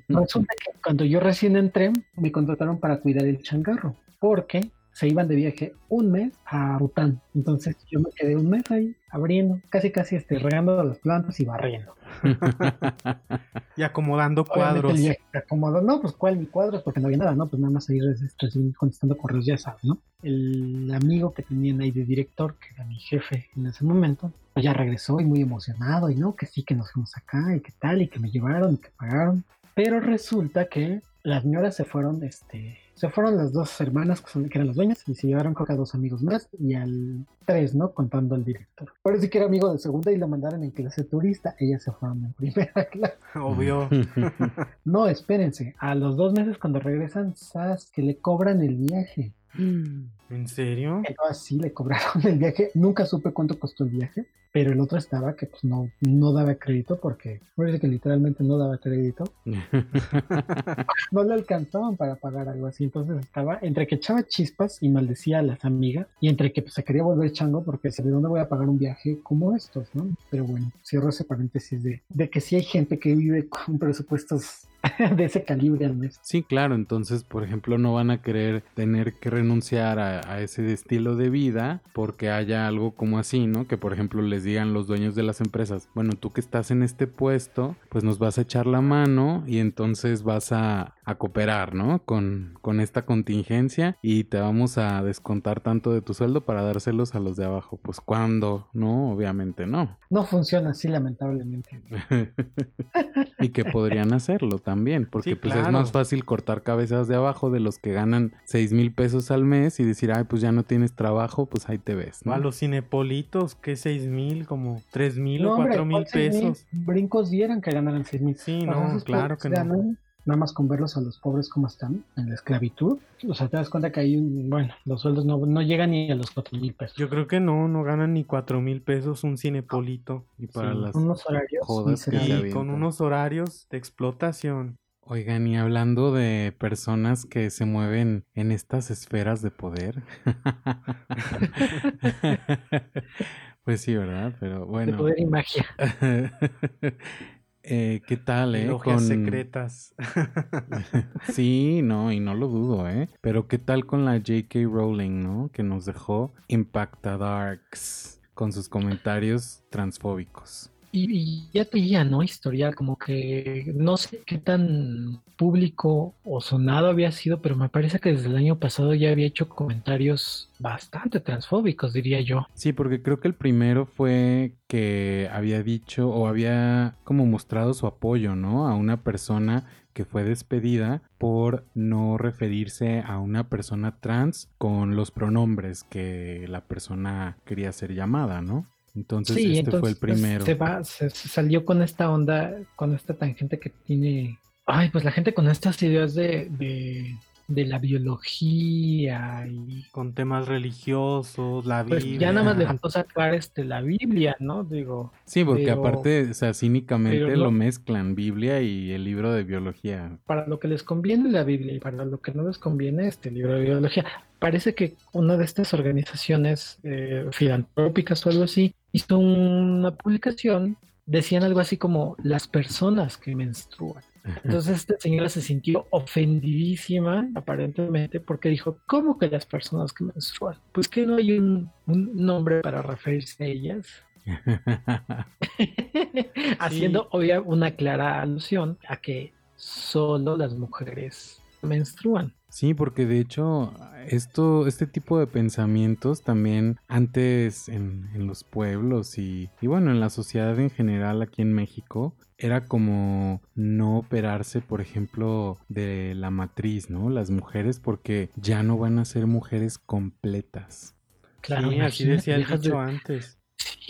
Resulta que cuando yo recién entré, me contrataron para cuidar el changarro, porque se iban de viaje un mes a Bután. Entonces yo me quedé un mes ahí abriendo, casi casi este, regando las plantas y barriendo. y acomodando cuadros. no, pues cuál mi cuadros, porque no había nada, ¿no? Pues nada más ahí contestando correos, ya sabes, ¿no? El amigo que tenían ahí de director, que era mi jefe en ese momento, pues ya regresó y muy emocionado, y no, que sí, que nos fuimos acá, y que tal, y que me llevaron, y que pagaron. Pero resulta que las señoras se fueron, este, se fueron las dos hermanas que, son, que eran las dueñas y se llevaron creo que a dos amigos más y al tres, ¿no? Contando al director. Parece que era amigo de segunda y lo mandaron en clase turista. Ellas se fueron en primera clase. Obvio. no, espérense. A los dos meses cuando regresan, ¿sabes? Que le cobran el viaje. ¿En serio? Así le cobraron el viaje. Nunca supe cuánto costó el viaje, pero el otro estaba que pues no, no daba crédito porque parece que literalmente no daba crédito. no le alcanzaban para pagar algo así. Entonces estaba entre que echaba chispas y maldecía a las amigas y entre que pues, se quería volver chango porque ¿de dónde voy a pagar un viaje como estos? ¿no? Pero bueno, cierro ese paréntesis de, de que si hay gente que vive con presupuestos de ese calibre al mes. Sí, claro, entonces, por ejemplo, no van a querer tener que renunciar a, ese estilo de vida porque haya algo como así, ¿no? Que, por ejemplo, les digan los dueños de las empresas, bueno, tú que estás en este puesto, pues nos vas a echar la mano y entonces vas a, a cooperar, ¿no? Con, con esta contingencia y te vamos a descontar tanto de tu sueldo para dárselos a los de abajo. Pues, ¿cuándo? No, obviamente no. No funciona así, lamentablemente. y que podrían hacerlo también, porque pues es más fácil cortar cabezas de abajo de los que ganan seis mil pesos al mes y decir, ay, pues ya no tienes trabajo, pues ahí te ves. ¿no? A los cinepolitos, ¿qué seis mil? Como tres mil o cuatro mil pesos. brincos dieran que ganaran seis mil. Sí, no, claro que no nada más con verlos a los pobres como están en la esclavitud. O sea, te das cuenta que hay un, bueno, los sueldos no, no llegan ni a los cuatro mil pesos. Yo creo que no, no ganan ni cuatro mil pesos un cinepolito. Y para las unos horarios y con unos horarios de explotación. Oigan, y hablando de personas que se mueven en estas esferas de poder. pues sí, ¿verdad? Pero bueno. De poder y magia. Eh, ¿Qué tal, eh? Con... secretas. sí, no, y no lo dudo, ¿eh? Pero ¿qué tal con la J.K. Rowling, ¿no? Que nos dejó Impactadarks con sus comentarios transfóbicos. Y, ya tenía, ¿no? Historial, como que no sé qué tan público o sonado había sido, pero me parece que desde el año pasado ya había hecho comentarios bastante transfóbicos, diría yo. Sí, porque creo que el primero fue que había dicho o había como mostrado su apoyo, ¿no? A una persona que fue despedida por no referirse a una persona trans con los pronombres que la persona quería ser llamada, ¿no? Entonces este fue el pues, primero. Se, va, se, salió con esta onda, con esta tangente que tiene. Ay, pues la gente con estas ideas de, de, la biología y. Con temas religiosos, la pues Biblia. Ya nada más le faltó sacar este, la Biblia, ¿no? Digo. Sí, porque aparte, o sea, cínicamente lo mezclan, Biblia y el libro de biología. Para lo que les conviene la Biblia y para lo que no les conviene este libro de biología parece que una de estas organizaciones eh, filantrópicas o algo así hizo una publicación, decían algo así como las personas que menstruan. Entonces esta señora se sintió ofendidísima, aparentemente, porque dijo, ¿cómo que las personas que menstruan? Pues que no hay un, nombre para referirse a ellas. Haciendo obvia una clara alusión a que solo las mujeres menstruan. Sí, porque de hecho esto, este tipo de pensamientos también antes en, los pueblos y, y, bueno en la sociedad en general aquí en México era como no operarse por ejemplo de la matriz, ¿no? Las mujeres porque ya no van a ser mujeres completas. Claro, sí, así decía el dicho antes.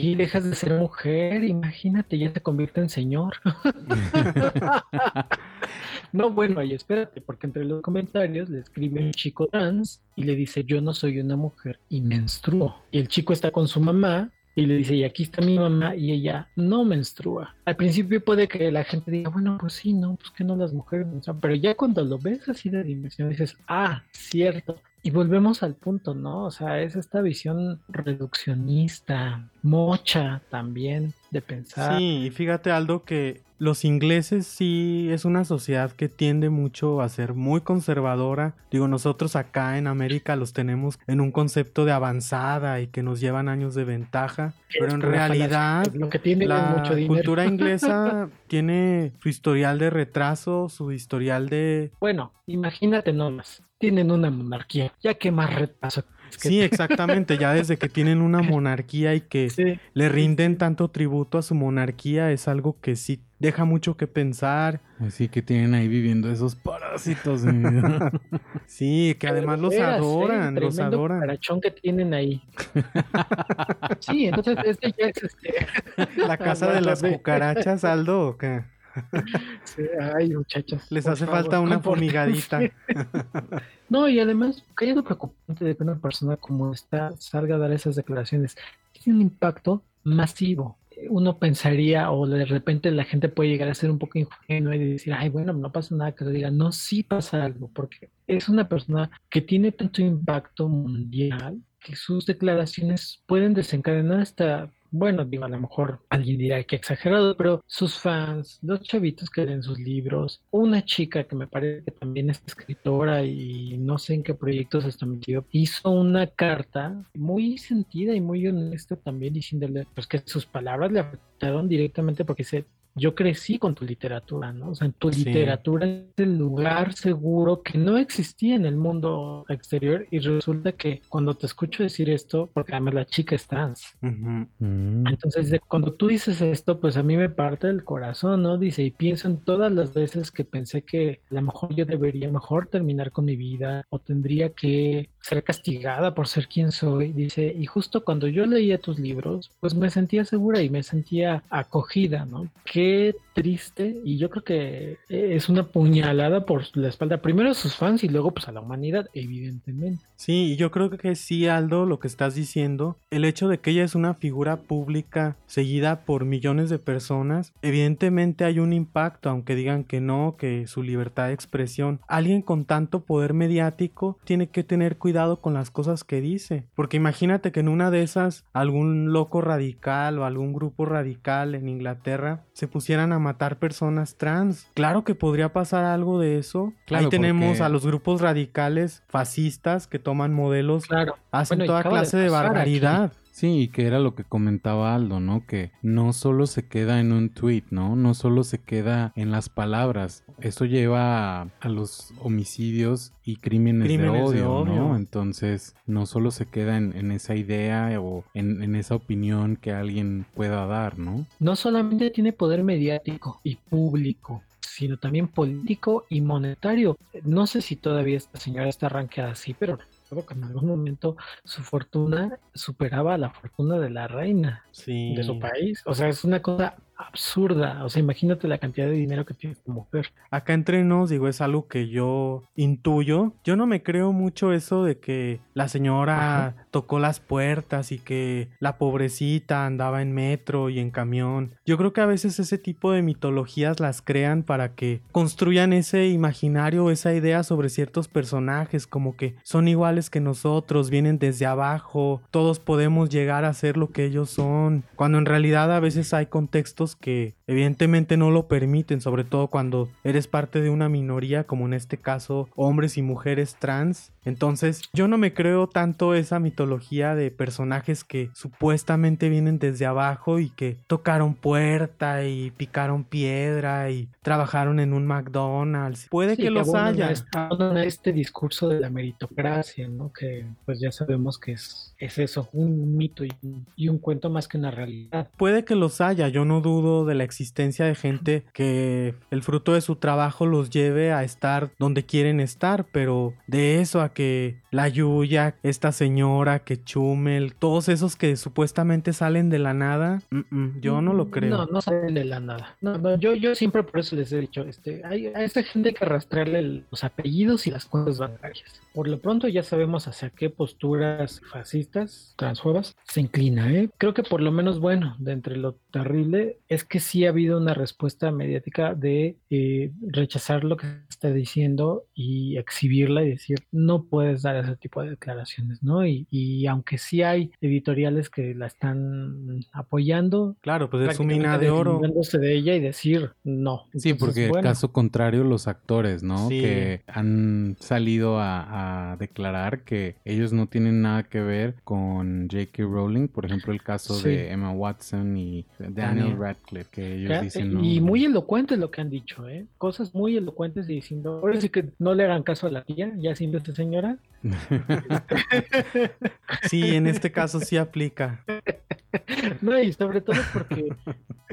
Sí, dejas de ser mujer, imagínate, ya te convierte en señor. no, bueno, y espérate, porque entre los comentarios le escribe un chico trans y le dice, yo no soy una mujer y menstruo. Y el chico está con su mamá y le dice, y aquí está mi mamá y ella no menstrua. Al principio puede que la gente diga, bueno, pues sí, no, pues que no las mujeres menstruan, pero ya cuando lo ves así de dimensión dices, ah, cierto, y volvemos al punto, ¿no? O sea, es esta visión reduccionista, mocha también de pensar. Sí, y fíjate Aldo que los ingleses sí es una sociedad que tiende mucho a ser muy conservadora. Digo, nosotros acá en América los tenemos en un concepto de avanzada y que nos llevan años de ventaja, pero en realidad lo que tiene la mucho cultura inglesa tiene su historial de retraso, su historial de... Bueno, imagínate nomás tienen una monarquía. Ya que más retraso. Sí, exactamente. Ya desde que tienen una monarquía y que le rinden tanto tributo a su monarquía, es algo que sí deja mucho que pensar. Así que tienen ahí viviendo esos parásitos. sí, que además los adoran, los adoran. carachón que tienen ahí. sí, entonces este ya es este. La casa de las cucarachas, Aldo, ¿o qué? ay, muchachos. Les hace falta una fumigadita. no, y además, ¿qué es lo preocupante de que una persona como esta salga a dar esas declaraciones? Tiene un impacto masivo. Uno pensaría, o de repente la gente puede llegar a ser un poco ingenua y decir, ay, bueno, no pasa nada que lo diga. No, sí pasa algo, porque es una persona que tiene tanto impacto mundial que sus declaraciones pueden desencadenar hasta bueno, digo, a lo mejor alguien dirá que exagerado, pero sus fans, los chavitos que leen sus libros, una chica que me parece que también es escritora y no sé en qué proyectos está metido, hizo una carta muy sentida y muy honesta también diciéndole pues que sus palabras le afectaron directamente porque se yo crecí con tu literatura, ¿no? O sea, tu literatura es el lugar seguro que no existía en el mundo exterior y resulta que cuando te escucho decir esto, porque además la chica es trans, mm. entonces cuando tú dices esto, pues a mí me parte el corazón, ¿no? Dice, y pienso en todas las veces que pensé que a lo mejor yo debería mejor terminar con mi vida o tendría que ser castigada por ser quien soy, dice, y justo cuando yo leía tus libros, pues me sentía segura y me sentía acogida, ¿no? Triste, y yo creo que es una puñalada por la espalda, primero a sus fans y luego pues a la humanidad, evidentemente. Sí, yo creo que sí, Aldo, lo que estás diciendo, el hecho de que ella es una figura pública seguida por millones de personas, evidentemente hay un impacto, aunque digan que no, que su libertad de expresión, alguien con tanto poder mediático tiene que tener cuidado con las cosas que dice. Porque imagínate que en una de esas algún loco radical o algún grupo radical en Inglaterra se pusieran a matar personas trans. Claro que podría pasar algo de eso. Ahí tenemos a los grupos radicales fascistas que toman modelos, claro. hacen toda clase de, barbaridad. Sí, y que era lo que comentaba Aldo, ¿no? Que no solo se queda en un tweet, ¿no? No solo se queda en las palabras. Eso lleva a, los homicidios y crímenes, de, odio, ¿no? Entonces, no solo se queda en, esa idea o en, en, esa opinión que alguien pueda dar, ¿no? No solamente tiene poder mediático y público, sino también político y monetario. No sé si todavía esta señora está arranqueada así, pero que en algún momento su fortuna superaba la fortuna de la reina de su país. O sea, es una cosa absurda. O sea, imagínate la cantidad de dinero que tiene esta mujer. Acá entre nos, digo, es algo que yo intuyo. Yo no me creo mucho eso de que la señora tocó las puertas y que la pobrecita andaba en metro y en camión. Yo creo que a veces ese tipo de mitologías las crean para que construyan ese imaginario, esa idea sobre ciertos personajes, como que son iguales que nosotros, vienen desde abajo, todos podemos llegar a ser lo que ellos son, cuando en realidad a veces hay contextos que evidentemente no lo permiten, sobre todo cuando eres parte de una minoría, como en este caso hombres y mujeres trans. Entonces yo no me creo tanto esa mitología de personajes que supuestamente vienen desde abajo y que tocaron puerta y picaron piedra y trabajaron en un McDonald's. Puede que, los haya. este discurso de la meritocracia, ¿no? Que pues ya sabemos que es, es eso, un mito y, y un cuento más que una realidad. Puede que los haya, yo no dudo de la existencia existencia de gente que el fruto de su trabajo los lleve a estar donde quieren estar, pero de eso a que la Yuya, esta señora, que Chumel, todos esos que supuestamente salen de la nada, yo no lo creo. No, no salen de la nada. No, no, yo, yo siempre por eso les he dicho, este, hay, a esta gente hay que arrastrarle los apellidos y las cuentas bancarias. Por lo pronto ya sabemos hacia qué posturas fascistas, transfobas, se inclina. ¿eh? Creo que por lo menos, bueno, de entre lo terrible es que sí ha habido una respuesta mediática de eh, rechazar lo que está diciendo y exhibirla y decir, no puedes dar ese tipo de declaraciones, ¿no? Y, y aunque sí hay editoriales que la están apoyando. Claro, pues es su mina de oro. de ella y decir, no. sí, porque caso contrario, los actores, ¿no? Que han salido a declarar que ellos no tienen nada que ver con J.K. Rowling, por ejemplo el caso de Emma Watson y Daniel Radcliffe, que ellos dicen no. Y muy elocuentes lo que han dicho, ¿eh? Cosas muy elocuentes y diciendo, ahora sí que no le hagan caso a la tía, ya siendo esta señora. sí, en este caso sí aplica. No, y sobre todo porque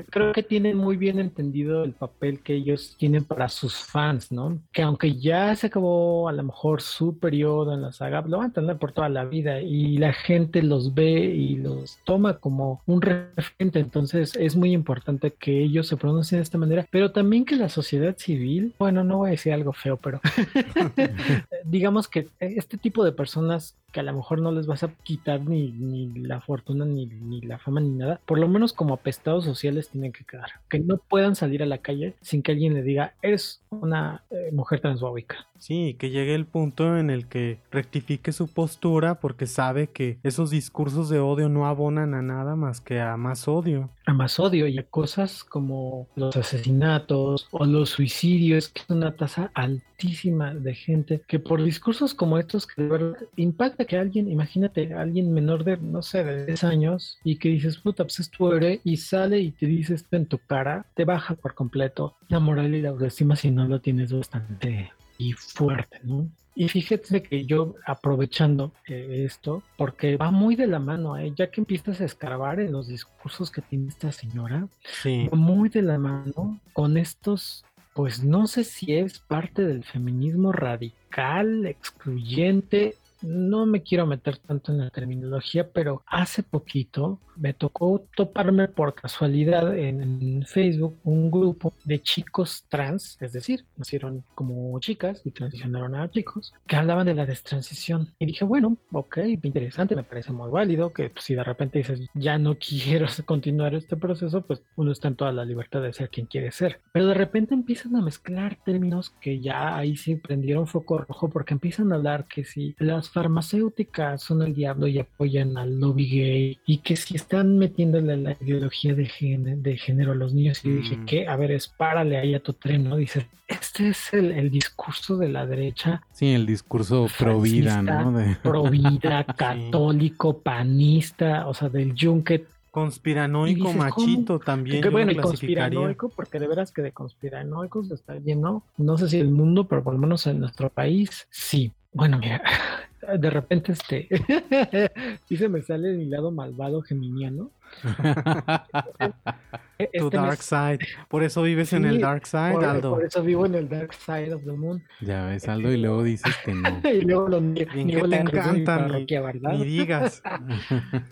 creo que tienen muy bien entendido el papel que ellos tienen para sus fans, ¿no? Que aunque ya se acabó a lo mejor su periodo en la saga, lo van a tener por toda la vida y la gente los ve y los toma como un referente, entonces es muy importante que ellos se pronuncien de esta manera, pero también que la sociedad civil, bueno, no voy a decir algo feo, pero digamos que este tipo de personas que a lo mejor no les vas a quitar ni, ni la fortuna ni, ni la fama ni nada, por lo menos como apestados sociales tienen que quedar. Que no puedan salir a la calle sin que alguien le diga, eres una eh, mujer transfóbica. Sí, que llegue el punto en el que rectifique su postura porque sabe que esos discursos de odio no abonan a nada más que a más odio. A más odio y a cosas como los asesinatos o los suicidios, que es una tasa de gente que por discursos como estos que de verdad impacta que alguien, imagínate, alguien menor de, no sé, de 10 años y que dices, puta, pues es tu héroe y sale y te dice esto en tu cara, te baja por completo la moral y la autoestima si no lo tienes bastante y fuerte, ¿no? Y fíjate que yo aprovechando eh, esto, porque va muy de la mano, ¿eh? ya que empiezas a escarbar en los discursos que tiene esta señora, va muy de la mano con estos, pues no sé si es parte del feminismo radical, excluyente no me quiero meter tanto en la terminología, pero hace poquito me tocó toparme por casualidad en, Facebook un grupo de chicos trans, es decir, nacieron como chicas y transicionaron a chicos, que hablaban de la destransición. Y dije, bueno, ok, interesante, me parece muy válido que pues, si de repente dices, ya no quiero continuar este proceso, pues uno está en toda la libertad de ser quien quiere ser. Pero de repente empiezan a mezclar términos que ya ahí sí prendieron foco rojo porque empiezan a hablar que si las farmacéuticas son el diablo y apoyan al lobby gay y que si están metiéndole la ideología de, género, de género a los niños y dije mm. que, a ver, es párale ahí a tu tren, ¿no? Dices, este es el, discurso de la derecha. Sí, el discurso pro vida, ¿no? Pro vida, católico, panista, o sea, del Junket Conspiranoico machito también. Que, bueno, y conspiranoico, porque de veras que de conspiranoicos está lleno, no sé si el mundo, pero por lo menos en nuestro país, sí. Bueno, mira, de repente este, sí se me sale mi lado malvado geminiano. tu este dark side. Por eso vives en el dark side, Aldo. Por eso vivo en el dark side of the moon. Ya ves, Aldo, y luego dices que no. y luego lo que te encanta, ni, digas.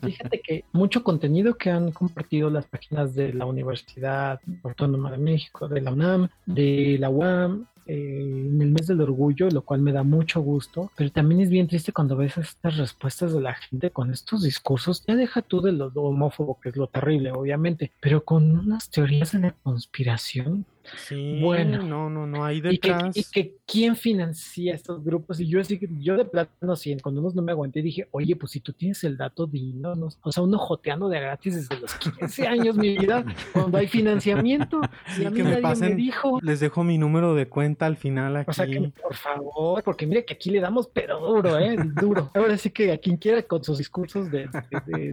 Fíjate que mucho contenido que han compartido las páginas de la Universidad Autónoma de México, de la UNAM, de la UAM, eh, en el mes del orgullo, lo cual me da mucho gusto, pero también es bien triste cuando ves estas respuestas de la gente con estos discursos, ya deja tú de lo homófobo, que es lo terrible, obviamente, pero con unas teorías de la conspiración Sí, bueno, no, no, no, hay detrás. Y que, quién financia estos grupos. Y yo así que yo de plano, sí, cuando unos no me aguanté, dije, oye, pues si tú tienes el dato, dinos. O sea, uno joteando de gratis desde los 15 años, mi vida, cuando hay financiamiento. y a mí me pasen, dijo. Les dejo mi número de cuenta al final aquí. O sea, que por favor, porque mire que aquí le damos, pero duro, ¿eh? Duro. Ahora sí que a quien quiera con sus discursos de,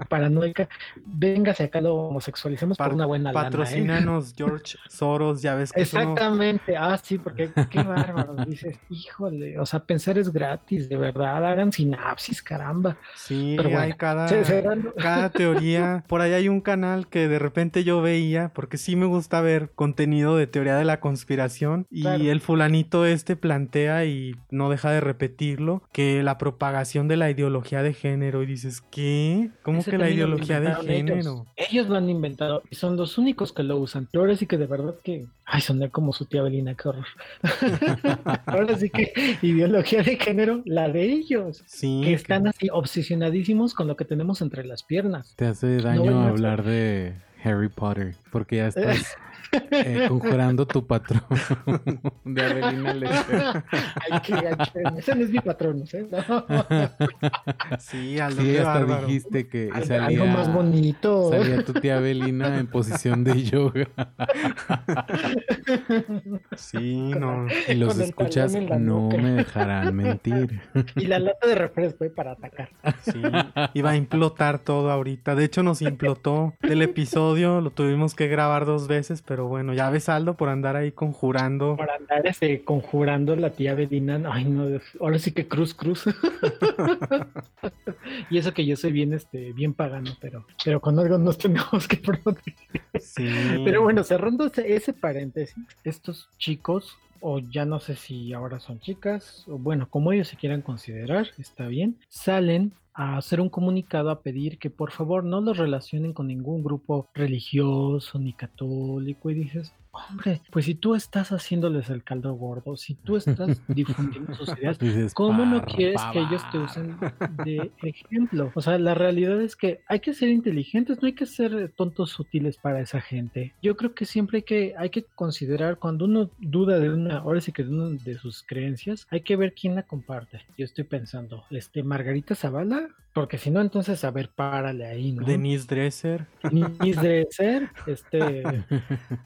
paranoica, véngase acá lo homosexualicemos por una buena Patrocínanos, lana, George Soros, ya ves que Exactamente, ah, sí, porque qué bárbaro, dices, híjole, o sea, pensar es gratis, de verdad, hagan sinapsis, caramba. Sí, hay cada, cada teoría, por ahí hay un canal que de repente yo veía, porque sí me gusta ver contenido de teoría de la conspiración, y el fulanito este plantea y no deja de repetirlo, que la propagación de la ideología de género, y dices, ¿qué? ¿Cómo que la ideología de género? Ellos. lo han inventado y son los únicos que lo usan, pero ahora sí que de verdad que, ay, soné como su tía Belina, qué horror. ahora sí que ideología de género, la de ellos, sí, que están así obsesionadísimos con lo que tenemos entre las piernas. Te hace daño hablar de Harry Potter, porque ya estás eh, conjurando tu patrón de Avelina Lester. Ay, qué Ese no es mi patrón, ¿eh? Sí, algo sí, hasta dijiste que salía, algo más bonito. Salía tu tía Avelina en posición de yoga. Sí, no. Y los escuchas no me dejarán mentir. Y la lata de refresco para atacar. Sí, iba a implotar todo ahorita. De hecho, nos implotó el episodio. Lo tuvimos que grabar dos veces, pero bueno, ya ves Aldo por andar ahí conjurando. Por andar este, conjurando la tía Bedina. Ay, no, ahora sí que cruz, cruz. y eso que yo soy bien, este, bien pagano, pero, pero con algo nos tenemos que proteger. Sí. Pero bueno, cerrando ese paréntesis, estos chicos o ya no sé si ahora son chicas, o bueno, como ellos se quieran considerar, está bien, salen a hacer un comunicado a pedir que por favor no los relacionen con ningún grupo religioso ni católico y dices, Hombre, pues si tú estás haciéndoles el caldo gordo, si tú estás difundiendo sus ideas, ¿cómo no quieres que ellos te usen de ejemplo? O sea, la realidad es que hay que ser inteligentes, no hay que ser tontos sutiles para esa gente. Yo creo que siempre hay que, hay que considerar cuando uno duda de una, ahora sí que de una de sus creencias, hay que ver quién la comparte. Yo estoy pensando, este, Margarita Zavala, porque si no, entonces, a ver, párale ahí, ¿no? Denise Dresser. Denise Dresser, este,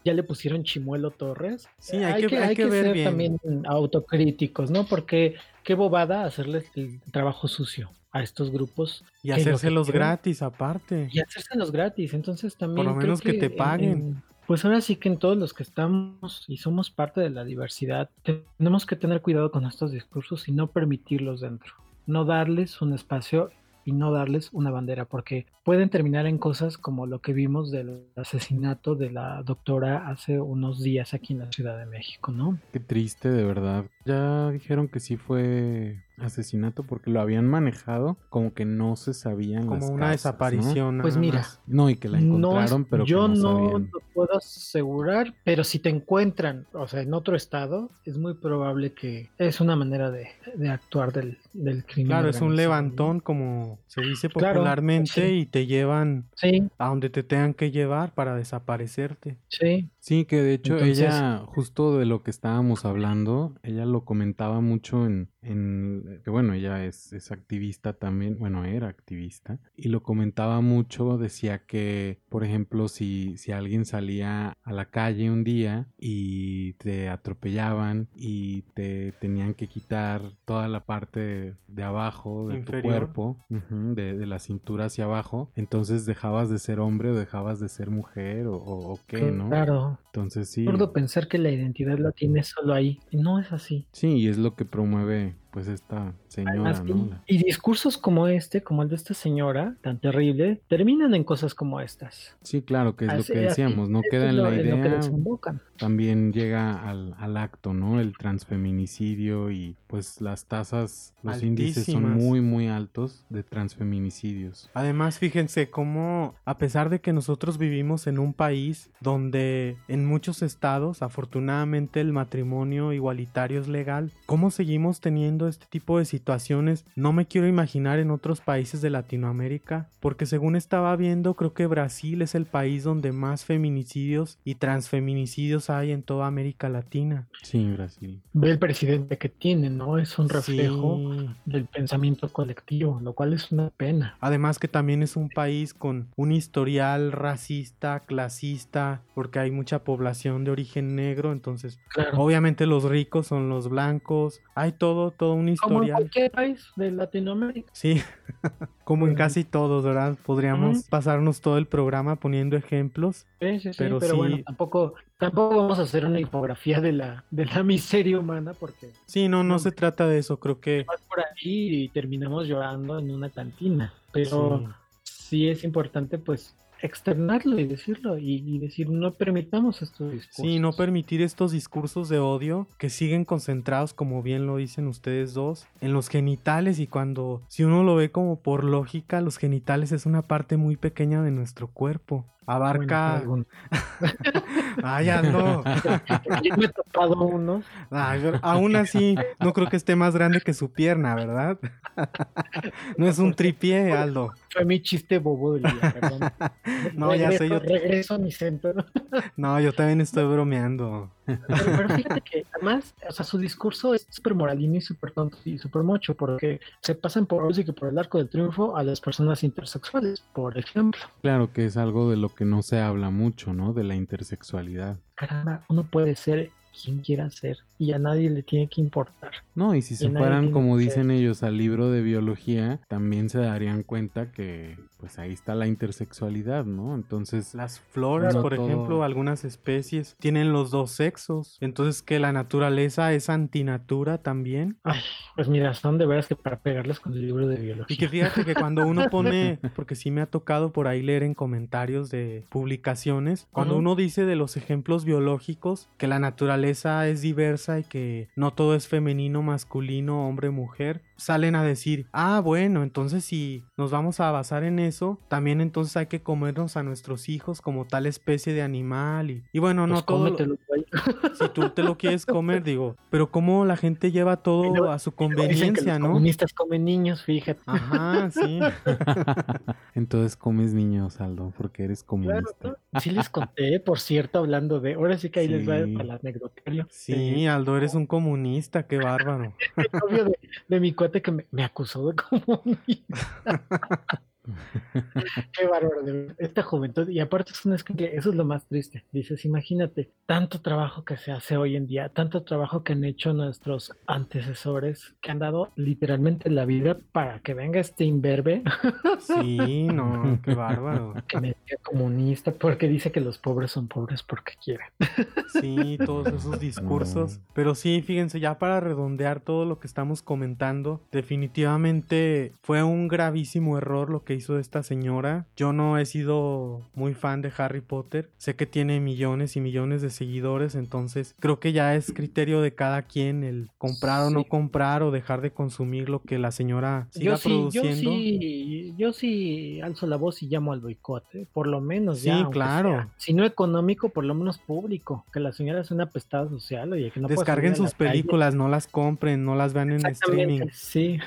ya le pusieron Chimuelo Torres. Sí, hay, que, hay que, ser también autocríticos, ¿no? Porque qué bobada hacerles el trabajo sucio a estos grupos. Y hacérselos gratis aparte. Y hacérselos gratis, entonces también... Por lo menos que, te paguen. pues ahora sí que en todos los que estamos y somos parte de la diversidad, tenemos que tener cuidado con estos discursos y no permitirlos dentro. No darles un espacio y no darles una bandera, porque pueden terminar en cosas como lo que vimos del asesinato de la doctora hace unos días aquí en la Ciudad de México, ¿no? Qué triste, de verdad. Ya dijeron que sí fue asesinato porque lo habían manejado como que no se sabían como una desaparición pues mira no y que la encontraron pero yo no, lo puedo asegurar pero si te encuentran o sea en otro estado es muy probable que es una manera de, actuar del, del crimen claro es un levantón como se dice popularmente y te llevan a donde te tengan que llevar para desaparecerte. Sí sí que de hecho ella justo de lo que estábamos hablando ella lo comentaba mucho en en, que bueno, ella es, es, activista también, bueno, era activista, y lo comentaba mucho, decía que, por ejemplo, si, si alguien salía a la calle un día y te atropellaban y te tenían que quitar toda la parte de, abajo de tu cuerpo, de, la cintura hacia abajo, entonces dejabas de ser hombre o dejabas de ser mujer o, o, qué, ¿no? Claro. Entonces sí. Puedo pensar que la identidad la tienes solo ahí, y no es así. Sí, y es lo que promueve pues esta señora, ¿no? Y discursos como este, como el de esta señora, tan terrible, terminan en cosas como estas. Sí, claro, que es lo que decíamos, no queda en la idea. También llega al, al, acto, ¿no? El transfeminicidio y pues las tasas, los índices son muy, muy altos de transfeminicidios. Además, fíjense cómo, a pesar de que nosotros vivimos en un país donde en muchos estados, afortunadamente, el matrimonio igualitario es legal, ¿cómo seguimos teniendo este tipo de situaciones, no me quiero imaginar en otros países de Latinoamérica, porque según estaba viendo, creo que Brasil es el país donde más feminicidios y transfeminicidios hay en toda América Latina. Sí, Brasil. Ve el presidente que tiene, ¿no? Es un reflejo del pensamiento colectivo, lo cual es una pena. Además que también es un país con un historial racista, clasista, porque hay mucha población de origen negro, entonces obviamente los ricos son los blancos, hay todo, todo un historial. Como en cualquier país de Latinoamérica. Sí, como en casi todos, ¿verdad? Podríamos pasarnos todo el programa poniendo ejemplos. Sí, sí, sí, pero, bueno, tampoco, tampoco vamos a hacer una infografía de la, de la miseria humana porque... Sí, no, no, se trata de eso, creo que... por ahí y terminamos llorando en una cantina, pero sí es importante pues externarlo y decirlo y, decir no permitamos estos discursos. Sí, no permitir estos discursos de odio que siguen concentrados, como bien lo dicen ustedes dos, en los genitales y cuando, si uno lo ve como por lógica, los genitales es una parte muy pequeña de nuestro cuerpo abarca. Ay, no. Yo me he topado unos. aún así, no creo que esté más grande que su pierna, ¿verdad? No es un tripié, Aldo. Fue mi chiste bobo del día, perdón. No, ya sé. Yo... Regreso a mi centro. No, yo también estoy bromeando. Pero, fíjate que además, o sea, su discurso es súper moralino y súper tonto y súper mocho, porque se pasan por, que por el arco del triunfo a las personas intersexuales, por ejemplo. Claro que es algo de lo que no se habla mucho, ¿no? De la intersexualidad. Caramba, uno puede ser quien quiera ser y a nadie le tiene que importar. No, y si se fueran, como dicen ellos, al libro de biología, también se darían cuenta que pues ahí está la intersexualidad, ¿no? Entonces... Las flores, por ejemplo, algunas especies tienen los dos sexos. Entonces que la naturaleza es antinatura también. Ay, pues mira, son de veras que para pegarles con el libro de biología. Y que fíjate que cuando uno pone, porque sí me ha tocado por ahí leer en comentarios de publicaciones, cuando uno dice de los ejemplos biológicos que la naturaleza es diversa y que no todo es femenino, masculino, hombre, mujer, salen a decir, ah, bueno, entonces si nos vamos a basar en eso, también entonces hay que comernos a nuestros hijos como tal especie de animal y, y bueno, no pues todo... si tú te lo quieres comer, digo, pero como la gente lleva todo a su conveniencia, ¿no? comunistas comen niños, fíjate. Ajá, sí. entonces comes niños, Aldo, porque eres comunista. sí les conté, por cierto, hablando de, ahora sí que ahí les va la anecdotario. Sí, Aldo, eres un comunista, qué bárbaro. de, de mi que me, acusó de comunista. Qué bárbaro, esta juventud. Y aparte es una que eso es lo más triste. Dices, imagínate, tanto trabajo que se hace hoy en día, tanto trabajo que han hecho nuestros antecesores, que han dado literalmente la vida para que venga este imberbe. Sí, no, qué bárbaro. Que me diga comunista porque dice que los pobres son pobres porque quieren. Sí, todos esos discursos. Pero sí, fíjense, ya para redondear todo lo que estamos comentando, definitivamente fue un gravísimo error lo que hizo esta señora. Yo no he sido muy fan de Harry Potter. Sé que tiene millones y millones de seguidores, entonces creo que ya es criterio de cada quien el comprar o no comprar o dejar de consumir lo que la señora siga yo sí, produciendo. Yo sí, yo sí alzo la voz y llamo al boicot, ¿eh? por lo menos ya. Sí, claro. Si no económico, por lo menos público. Que la señora es una pestada social, oye, que no Descarguen sus películas, no las compren, no las vean en streaming. Sí.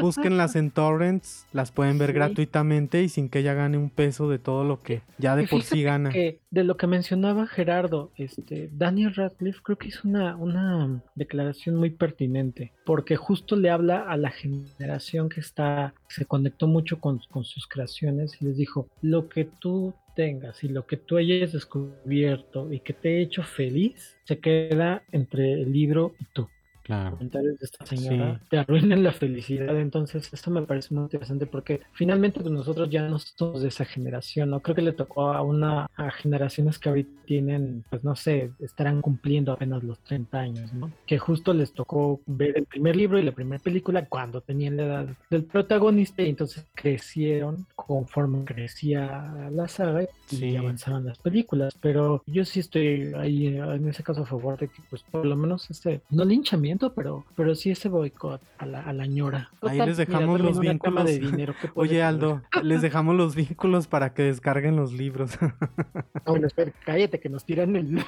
Búsquenlas en torrents, las pueden ver gratuitamente y sin que ella gane un peso de todo lo que ya de por sí gana. de lo que mencionaba Gerardo, este, Daniel Radcliffe creo que hizo una, una declaración muy pertinente, porque justo le habla a la generación que está, se conectó mucho con, con sus creaciones y les dijo, lo que tú tengas y lo que tú hayas descubierto y que te he hecho feliz, se queda entre el libro y tú. Claro. comentarios de esta señora te arruinan la felicidad. Entonces, esto me parece muy interesante porque finalmente pues, nosotros ya no somos de esa generación, ¿no? Creo que le tocó a una a generaciones que ahorita tienen, pues no sé, estarán cumpliendo apenas los 30 años, ¿no? Que justo les tocó ver el primer libro y la primera película cuando tenían la edad del protagonista y entonces crecieron conforme crecía la saga y avanzaban las películas. Pero yo sí estoy ahí en ese caso a favor de que, pues, por lo menos este, no linchamiento pero, pero sí ese boicot a la, a la ñora. Ahí les dejamos los vínculos. De dinero Oye, Aldo, les dejamos los vínculos para que descarguen los libros. bueno, espera, cállate que nos tiran el,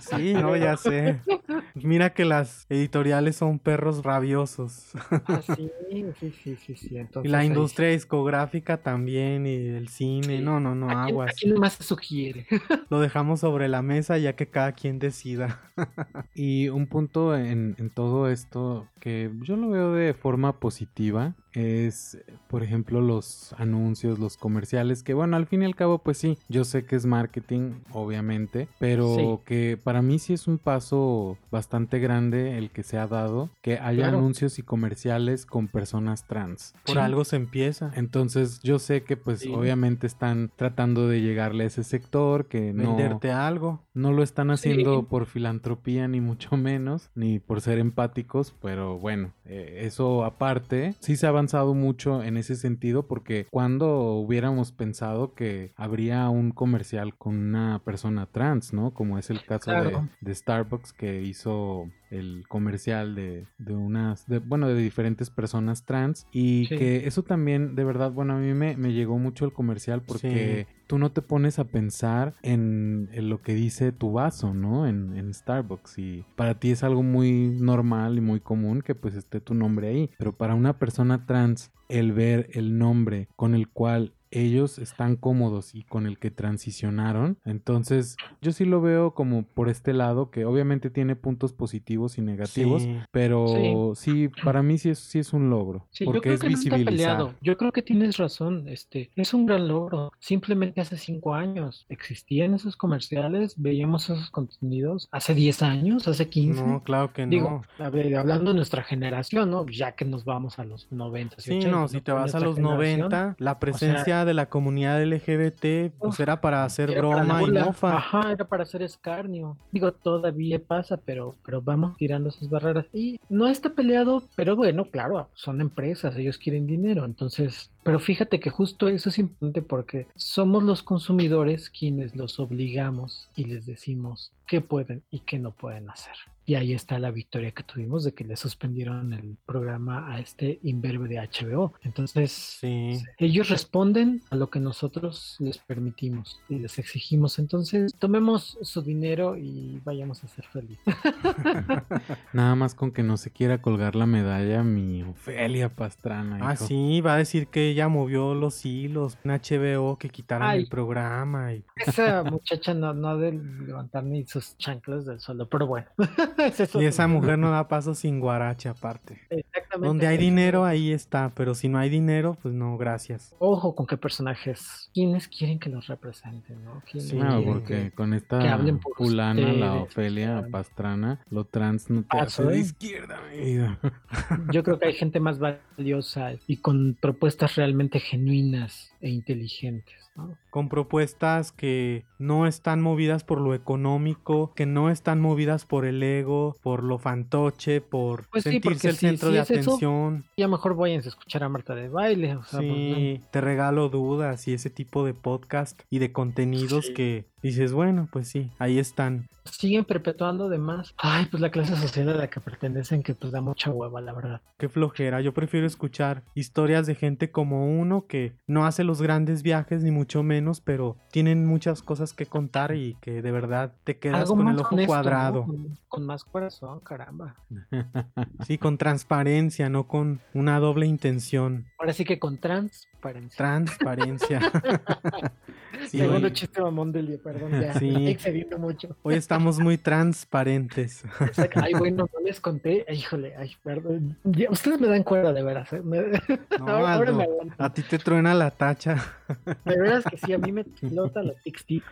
sí, no, ya sé. Mira que las editoriales son perros rabiosos. ah, sí, sí, sí, sí, sí. y la industria discográfica también y el cine. No, no, no, aguas. Aquí nomás se sugiere. Lo dejamos sobre la mesa ya que cada quien decida. Y un punto en, en todo esto que yo lo veo de forma positiva es, por ejemplo, los anuncios, los comerciales, que bueno, al fin y al cabo, pues sí, yo sé que es marketing, obviamente, pero que para mí sí es un paso bastante grande el que se ha dado, que haya anuncios y comerciales con personas trans. Por algo se empieza. Entonces yo sé que pues obviamente están tratando de llegarle a ese sector, que no... Venderte algo. No lo están haciendo por filantropía, ni mucho menos, ni por ser empáticos, pero bueno, eh, eso aparte, sí se ha avanzado mucho en ese sentido, porque cuando hubiéramos pensado que habría un comercial con una persona trans, ¿no? Como es el caso de, de Starbucks que hizo el comercial de, de unas, de, bueno, de diferentes personas trans y que eso también, de verdad, bueno, a mí me, me llegó mucho el comercial porque tú no te pones a pensar en, lo que dice tu vaso, ¿no? En, en, Starbucks y para ti es algo muy normal y muy común que pues esté tu nombre ahí, pero para una persona trans el ver el nombre con el cual ellos están cómodos y con el que transicionaron. Entonces, yo sí lo veo como por este lado, que obviamente tiene puntos positivos y negativos, pero sí. para mí sí es, sí es un logro. porque es visibilizar. Yo creo que tienes razón, este, es un gran logro. Simplemente hace cinco años existían esos comerciales, veíamos esos contenidos, hace 10 años, hace 15. No, claro que no. Digo, hablando de nuestra generación, ¿no? Ya que nos vamos a los 90. Sí, no, si te vas a los 90, la presencia de la comunidad LGBT, pues era para hacer broma y mofa. Ajá, era para hacer escarnio. Digo, todavía pasa, pero, pero vamos tirando esas barreras. Y no está peleado, pero bueno, claro, son empresas, ellos quieren dinero, entonces pero fíjate que justo eso es importante porque somos los consumidores quienes los obligamos y les decimos qué pueden y qué no pueden hacer. Y ahí está la victoria que tuvimos de que le suspendieron el programa a este imberbe de HBO. Entonces, ellos responden a lo que nosotros les permitimos y les exigimos. Entonces, tomemos su dinero y vayamos a ser felices. Nada más con que no se quiera colgar la medalla mi Ofelia Pastrana. Ah, sí, va a decir que ella movió los hilos en HBO que quitaran el programa. Y... Esa muchacha no, no de levantar ni sus chanclas del suelo, pero bueno. y esa mujer no da paso sin guarache aparte. Exactamente. Donde hay dinero, ahí está, pero si no hay dinero, pues no, gracias. Ojo con qué personajes, ¿quiénes quieren que los representen? ¿no? Sí, porque con esta fulana, la Ofelia Pastrana, lo trans no te hace de izquierda, Yo creo que hay gente más valiosa y con propuestas realmente genuinas e inteligentes. Con propuestas que no están movidas por lo económico, que no están movidas por el ego, por lo fantoche, por pues sentirse el centro de atención. ya mejor vayan a escuchar a Marta de baile. Pues, sí, te regalo dudas y ese tipo de podcast y de contenidos que dices, bueno, pues sí, ahí están. Siguen perpetuando de más. Ay, pues la clase social a la que pertenecen que pues da mucha hueva, la verdad. Qué flojera. Yo prefiero escuchar historias de gente como uno que no hace los grandes viajes ni mucho menos, pero tienen muchas cosas que contar y que de verdad te quedas con el ojo cuadrado. Con, más corazón, caramba. sí, con transparencia, no con una doble intención. Ahora sí que con trans Transparencia. Segundo chiste mamón del día, perdón, ya sí. excediendo mucho. Hoy estamos muy transparentes. Ay, bueno, no les conté. Híjole, ay, perdón. ustedes me dan cuerda, de veras. ¿eh? No, ahora, me a ti te truena la tacha. De veras que sí, a mí me explota la tic tic.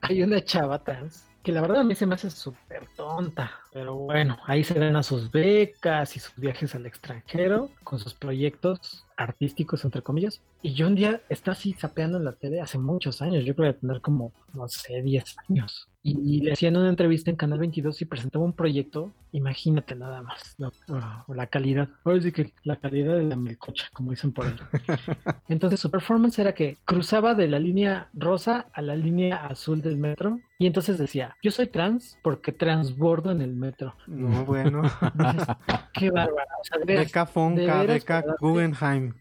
hay una chava trans que la verdad a mí se me hace súper tonta. Pero bueno, ahí se ven a sus becas y sus viajes al extranjero con sus proyectos artísticos, entre comillas. Y yo un día estaba así sapeando en la tele hace muchos años, yo creo que tener como, no sé, 10 años. Y, le hacían una entrevista en Canal 22 y presentaba un proyecto, imagínate nada más, ah, la calidad, ahora sí que la calidad de la melcocha, como dicen por ahí. Entonces su performance era que cruzaba de la línea rosa a la línea azul del metro y entonces decía, yo soy trans porque transbordo en el metro. No, bueno. qué bárbara. O beca Fonca, beca Guggenheim.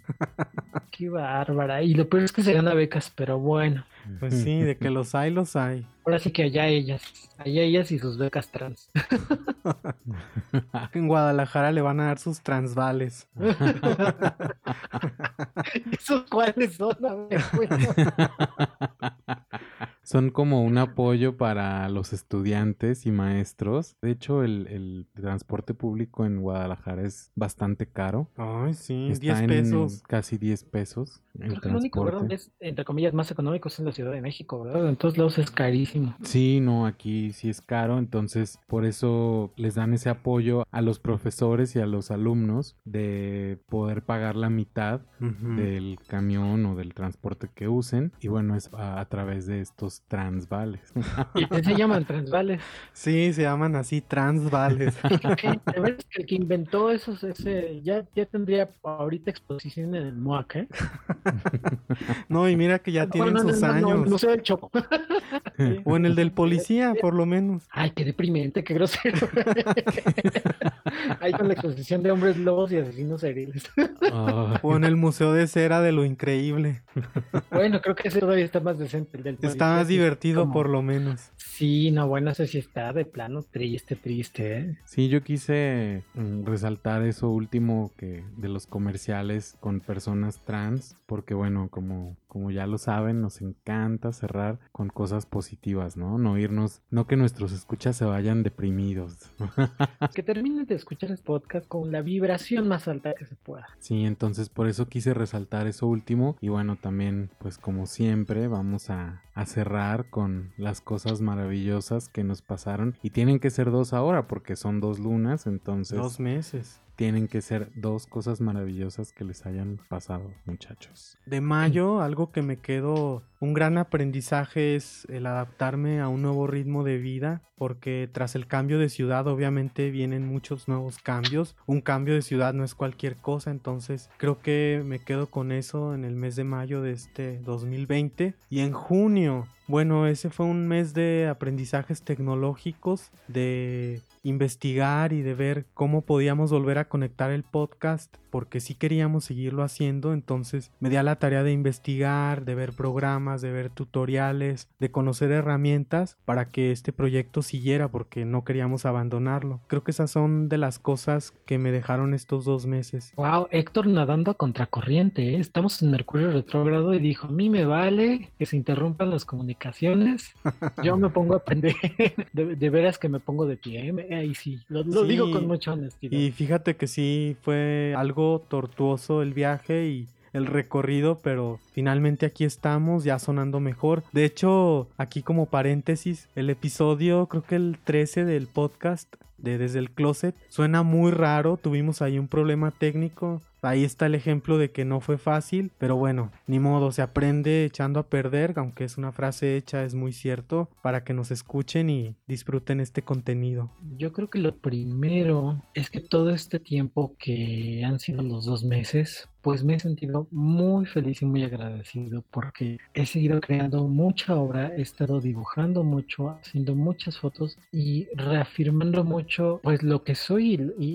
Qué bárbara. Y lo peor es que se gana becas, pero bueno. Pues sí, de que los hay, los hay. Ahora sí que allá ellas, allá ellas y sus becas trans. en Guadalajara le van a dar sus transvales. ¿Esos cuáles son? Son como un apoyo para los estudiantes y maestros. De hecho, el, el transporte público en Guadalajara es bastante caro. Ay, sí, Está 10 en pesos. Casi 10 pesos. El Creo que lo único, ¿verdad? Es, entre comillas, más económico es en la Ciudad de México, ¿verdad? En todos lados es carísimo. Sí, no, aquí sí es caro, entonces por eso les dan ese apoyo a los profesores y a los alumnos de poder pagar la mitad del camión o del transporte que usen y bueno, es a, a través de estos transvales. ¿Y qué se llaman transvales? Sí, se llaman así transvales. ¿Qué? De veras que el que inventó esos, ese, ya, ya tendría ahorita exposición en el MOAC, ¿eh? no, y mira que ya tienen Bueno, no, sus no, no, no, años. Museo del Chopo. Sí. O en el del policía, por lo menos. Ay, qué deprimente, qué grosero. Ahí con la exposición de hombres lobos y asesinos seriales. Ay, O en el Museo de Cera de lo Increíble. Bueno, creo que ese todavía está más decente. El del Está policía, más divertido como- por lo menos. Sí, no, bueno, ese sí está de plano triste, triste, ¿eh? Sí, yo quise mm, resaltar eso último que de los comerciales con personas trans, porque bueno, como, como ya lo saben, nos encanta cerrar con cosas positivas, ¿no? No irnos, no que nuestros escuchas se vayan deprimidos. Que terminen de escuchar este podcast con la vibración más alta que se pueda. Sí, entonces por eso quise resaltar eso último y bueno, también pues como siempre vamos a, a cerrar con las cosas maravillosas que nos pasaron y tienen que ser dos ahora porque son dos lunas, entonces Dos meses. Tienen que ser dos cosas maravillosas que les hayan pasado, muchachos. De mayo, algo que me quedo, un gran aprendizaje es el adaptarme a un nuevo ritmo de vida, porque tras el cambio de ciudad obviamente vienen muchos nuevos cambios. Un cambio de ciudad no es cualquier cosa, entonces creo que me quedo con eso en el mes de mayo de este 2020. Y en junio, bueno, ese fue un mes de aprendizajes tecnológicos, de investigar y de ver cómo podíamos volver a conectar el podcast porque sí queríamos seguirlo haciendo entonces me di a la tarea de investigar de ver programas de ver tutoriales de conocer herramientas para que este proyecto siguiera porque no queríamos abandonarlo creo que esas son de las cosas que me dejaron estos dos meses Wow, Héctor nadando a contracorriente, ¿eh? Estamos en Mercurio retrógrado y dijo, a mí me vale que se interrumpan las comunicaciones. Yo me pongo a aprender. De, de veras que me pongo de pie. ¿eh? Ahí sí, lo, lo Sí, digo con mucha honestidad. y fíjate que sí fue algo tortuoso el viaje y el recorrido, pero finalmente aquí estamos ya sonando mejor. De hecho, aquí como paréntesis, el episodio, creo que el 13 del podcast de Desde el Closet, suena muy raro, tuvimos ahí un problema técnico. Ahí está el ejemplo de que no fue fácil, pero bueno, ni modo, se aprende echando a perder, aunque es una frase hecha, es muy cierto, para que nos escuchen y disfruten este contenido. Yo creo que lo primero es que todo este tiempo que han sido los dos meses, pues me he sentido muy feliz y muy agradecido porque he seguido creando mucha obra, he estado dibujando mucho, haciendo muchas fotos y reafirmando mucho pues lo que soy y,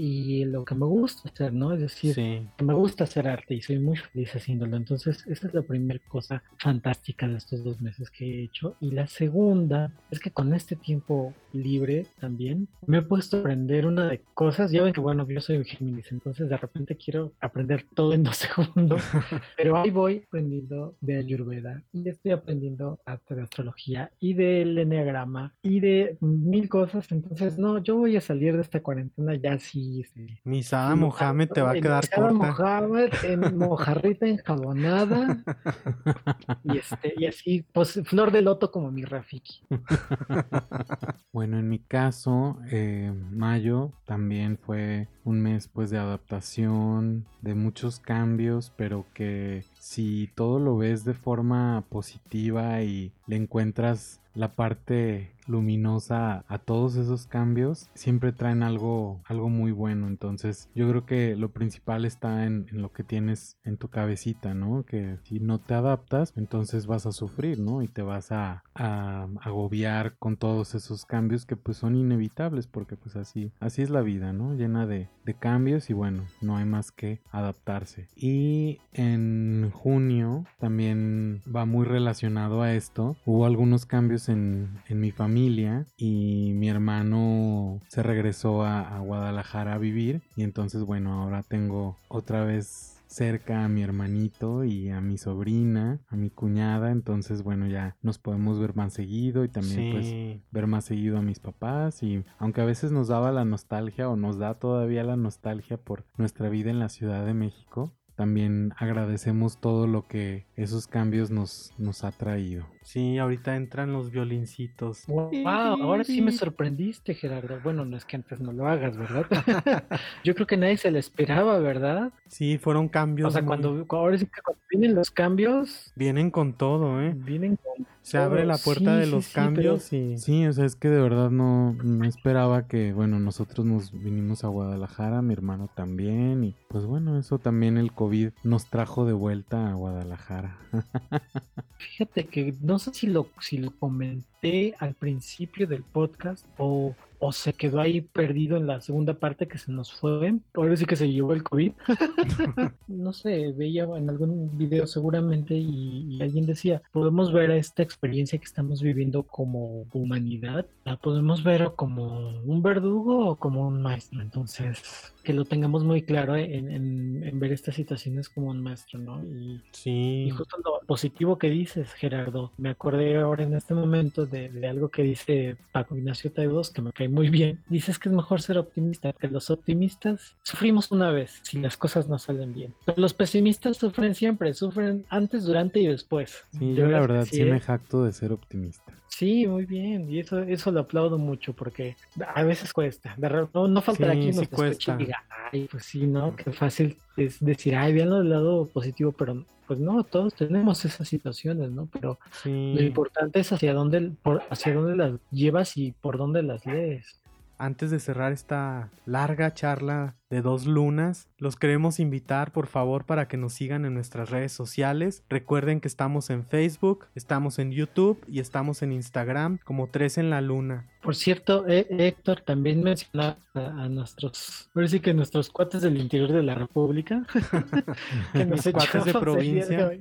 y lo que me gusta hacer, ¿no? Es decir, Sí. que me gusta hacer arte y soy muy feliz haciéndolo. Entonces, esa es la primera cosa fantástica de estos dos meses que he hecho. Y la segunda es que con este tiempo libre también me he puesto a aprender una de cosas. Ya ven que, bueno, yo soy Géminis, entonces de repente quiero aprender todo en dos segundos. Pero ahí voy aprendiendo de Ayurveda y estoy aprendiendo arte de astrología y del enneagrama y de mil cosas. Entonces, no, yo voy a salir de esta cuarentena ya sí. sí, Misada Mohamed te va a quedar corta. Mohamed, en mojarrita enjabonada. y, este, y así, pues flor de loto como mi Rafiki. Bueno, en mi caso, eh, mayo también fue un mes pues de adaptación, de muchos cambios, pero que si todo lo ves de forma positiva y le encuentras la parte luminosa a todos esos cambios siempre traen algo algo muy bueno. Entonces yo creo que lo principal está en, en, lo que tienes en tu cabecita no que si no te adaptas entonces vas a sufrir no y te vas a, a agobiar con todos esos cambios que pues son inevitables porque pues así así es la vida no llena de, de cambios y bueno no hay más que adaptarse. Y en junio también va muy relacionado a esto. Hubo algunos cambios en, en mi familia y mi hermano se regresó a, a, Guadalajara a vivir y entonces bueno ahora tengo otra vez cerca a mi hermanito y a mi sobrina, a mi cuñada, entonces bueno, ya nos podemos ver más seguido y también pues ver más seguido a mis papás y aunque a veces nos daba la nostalgia o nos da todavía la nostalgia por nuestra vida en la Ciudad de México, también agradecemos todo lo que esos cambios nos, nos ha traído. Sí, ahorita entran los violincitos. Wow, ahora sí me sorprendiste, Gerardo. Bueno, no es que antes no lo hagas, ¿verdad? Yo creo que nadie se lo esperaba, ¿verdad? Sí, fueron cambios. O sea, cuando, ahora sí que cuando vienen los cambios. Vienen con todo, ¿eh? Vienen con Se abre la puerta de los cambios y. Sí, o sea, es que de verdad no, no esperaba que, bueno, nosotros nos vinimos a Guadalajara, mi hermano también, y pues bueno, eso también el COVID nos trajo de vuelta a Guadalajara. Fíjate que no sé si lo, si lo comenté al principio del podcast o o se quedó ahí perdido en la segunda parte que se nos fue. Ahora sí que se llevó el COVID. no sé, veía en algún video seguramente y, alguien decía, podemos ver esta experiencia que estamos viviendo como humanidad, la podemos ver como un verdugo o como un maestro. Entonces, que lo tengamos muy claro en, ver estas situaciones como un maestro, ¿no? Y, sí. Y justo lo positivo que dices, Gerardo, me acordé ahora en este momento de, de algo que dice Paco Ignacio Taibos que me cae muy bien. Dices que es mejor ser optimista, que los optimistas sufrimos una vez si las cosas no salen bien. Pero los pesimistas sufren siempre, sufren antes, durante y después. Sí, yo la verdad sí, me jacto de ser optimista. Sí, muy bien. Y eso, eso lo aplaudo mucho porque a veces cuesta. no, no faltará quien nos cuesta. y diga, ay, pues sí, ¿no? Qué fácil es decir, ay, veanlo del lado positivo, pero pues no, todos tenemos esas situaciones, ¿no? Pero lo importante es hacia dónde, por, hacia dónde las llevas y por dónde las lees antes de cerrar esta larga charla de dos lunas, los queremos invitar por favor para que nos sigan en nuestras redes sociales. Recuerden que estamos en Facebook, estamos en YouTube y estamos en Instagram como Tres en la Luna. Por cierto, eh, Héctor también menciona a, nuestros, por decir que nuestros cuates del interior de la República, que nos cuates de provincia.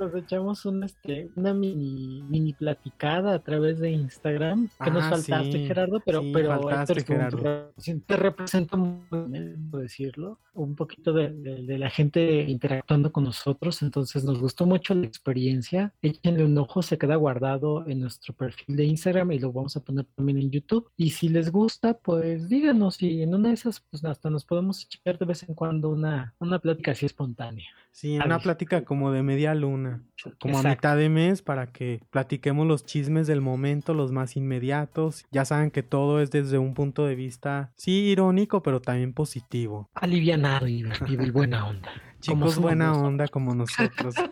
Nos echamos un, este, una mini, mini platicada a través de Instagram. Que nos ah, faltaste, Gerardo, pero, pero faltaste, Gerardo. te representa muy bien, decirlo, un poquito de, de, la gente interactuando con nosotros. Entonces nos gustó mucho la experiencia. Échenle un ojo, se queda guardado en nuestro perfil de Instagram y lo vamos a poner también en YouTube. Y si les gusta, pues díganos y en una de esas, pues hasta nos podemos echar de vez en cuando una, una plática así espontánea. Sí, una plática como de media luna, como a mitad de mes para que platiquemos los chismes del momento, los más inmediatos. Ya saben que todo es desde un punto de vista, sí, irónico, pero también positivo. Alivianado y y buena onda. Chicos, buena onda como nosotros.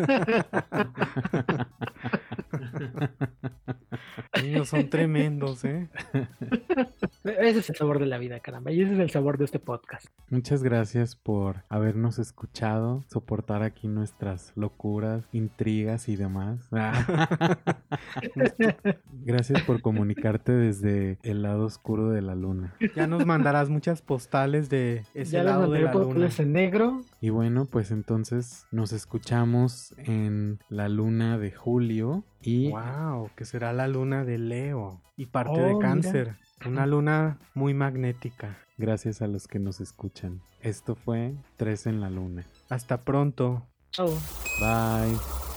Ellos son tremendos, ¿eh? Ese es el sabor de la vida, caramba. Y ese es el sabor de este podcast. Muchas gracias por habernos escuchado, soportar aquí nuestras locuras, intrigas y demás. gracias por comunicarte desde el lado oscuro de la luna. Ya nos mandarás muchas postales de ese lado de la luna. en negro. Y bueno, pues entonces nos escuchamos en la luna de julio y... ¡Wow! Que será la luna de Leo y parte de oh, cáncer. Una luna muy magnética. Gracias a los que nos escuchan. Esto fue Tres en la Luna. Hasta pronto. Chao. Bye.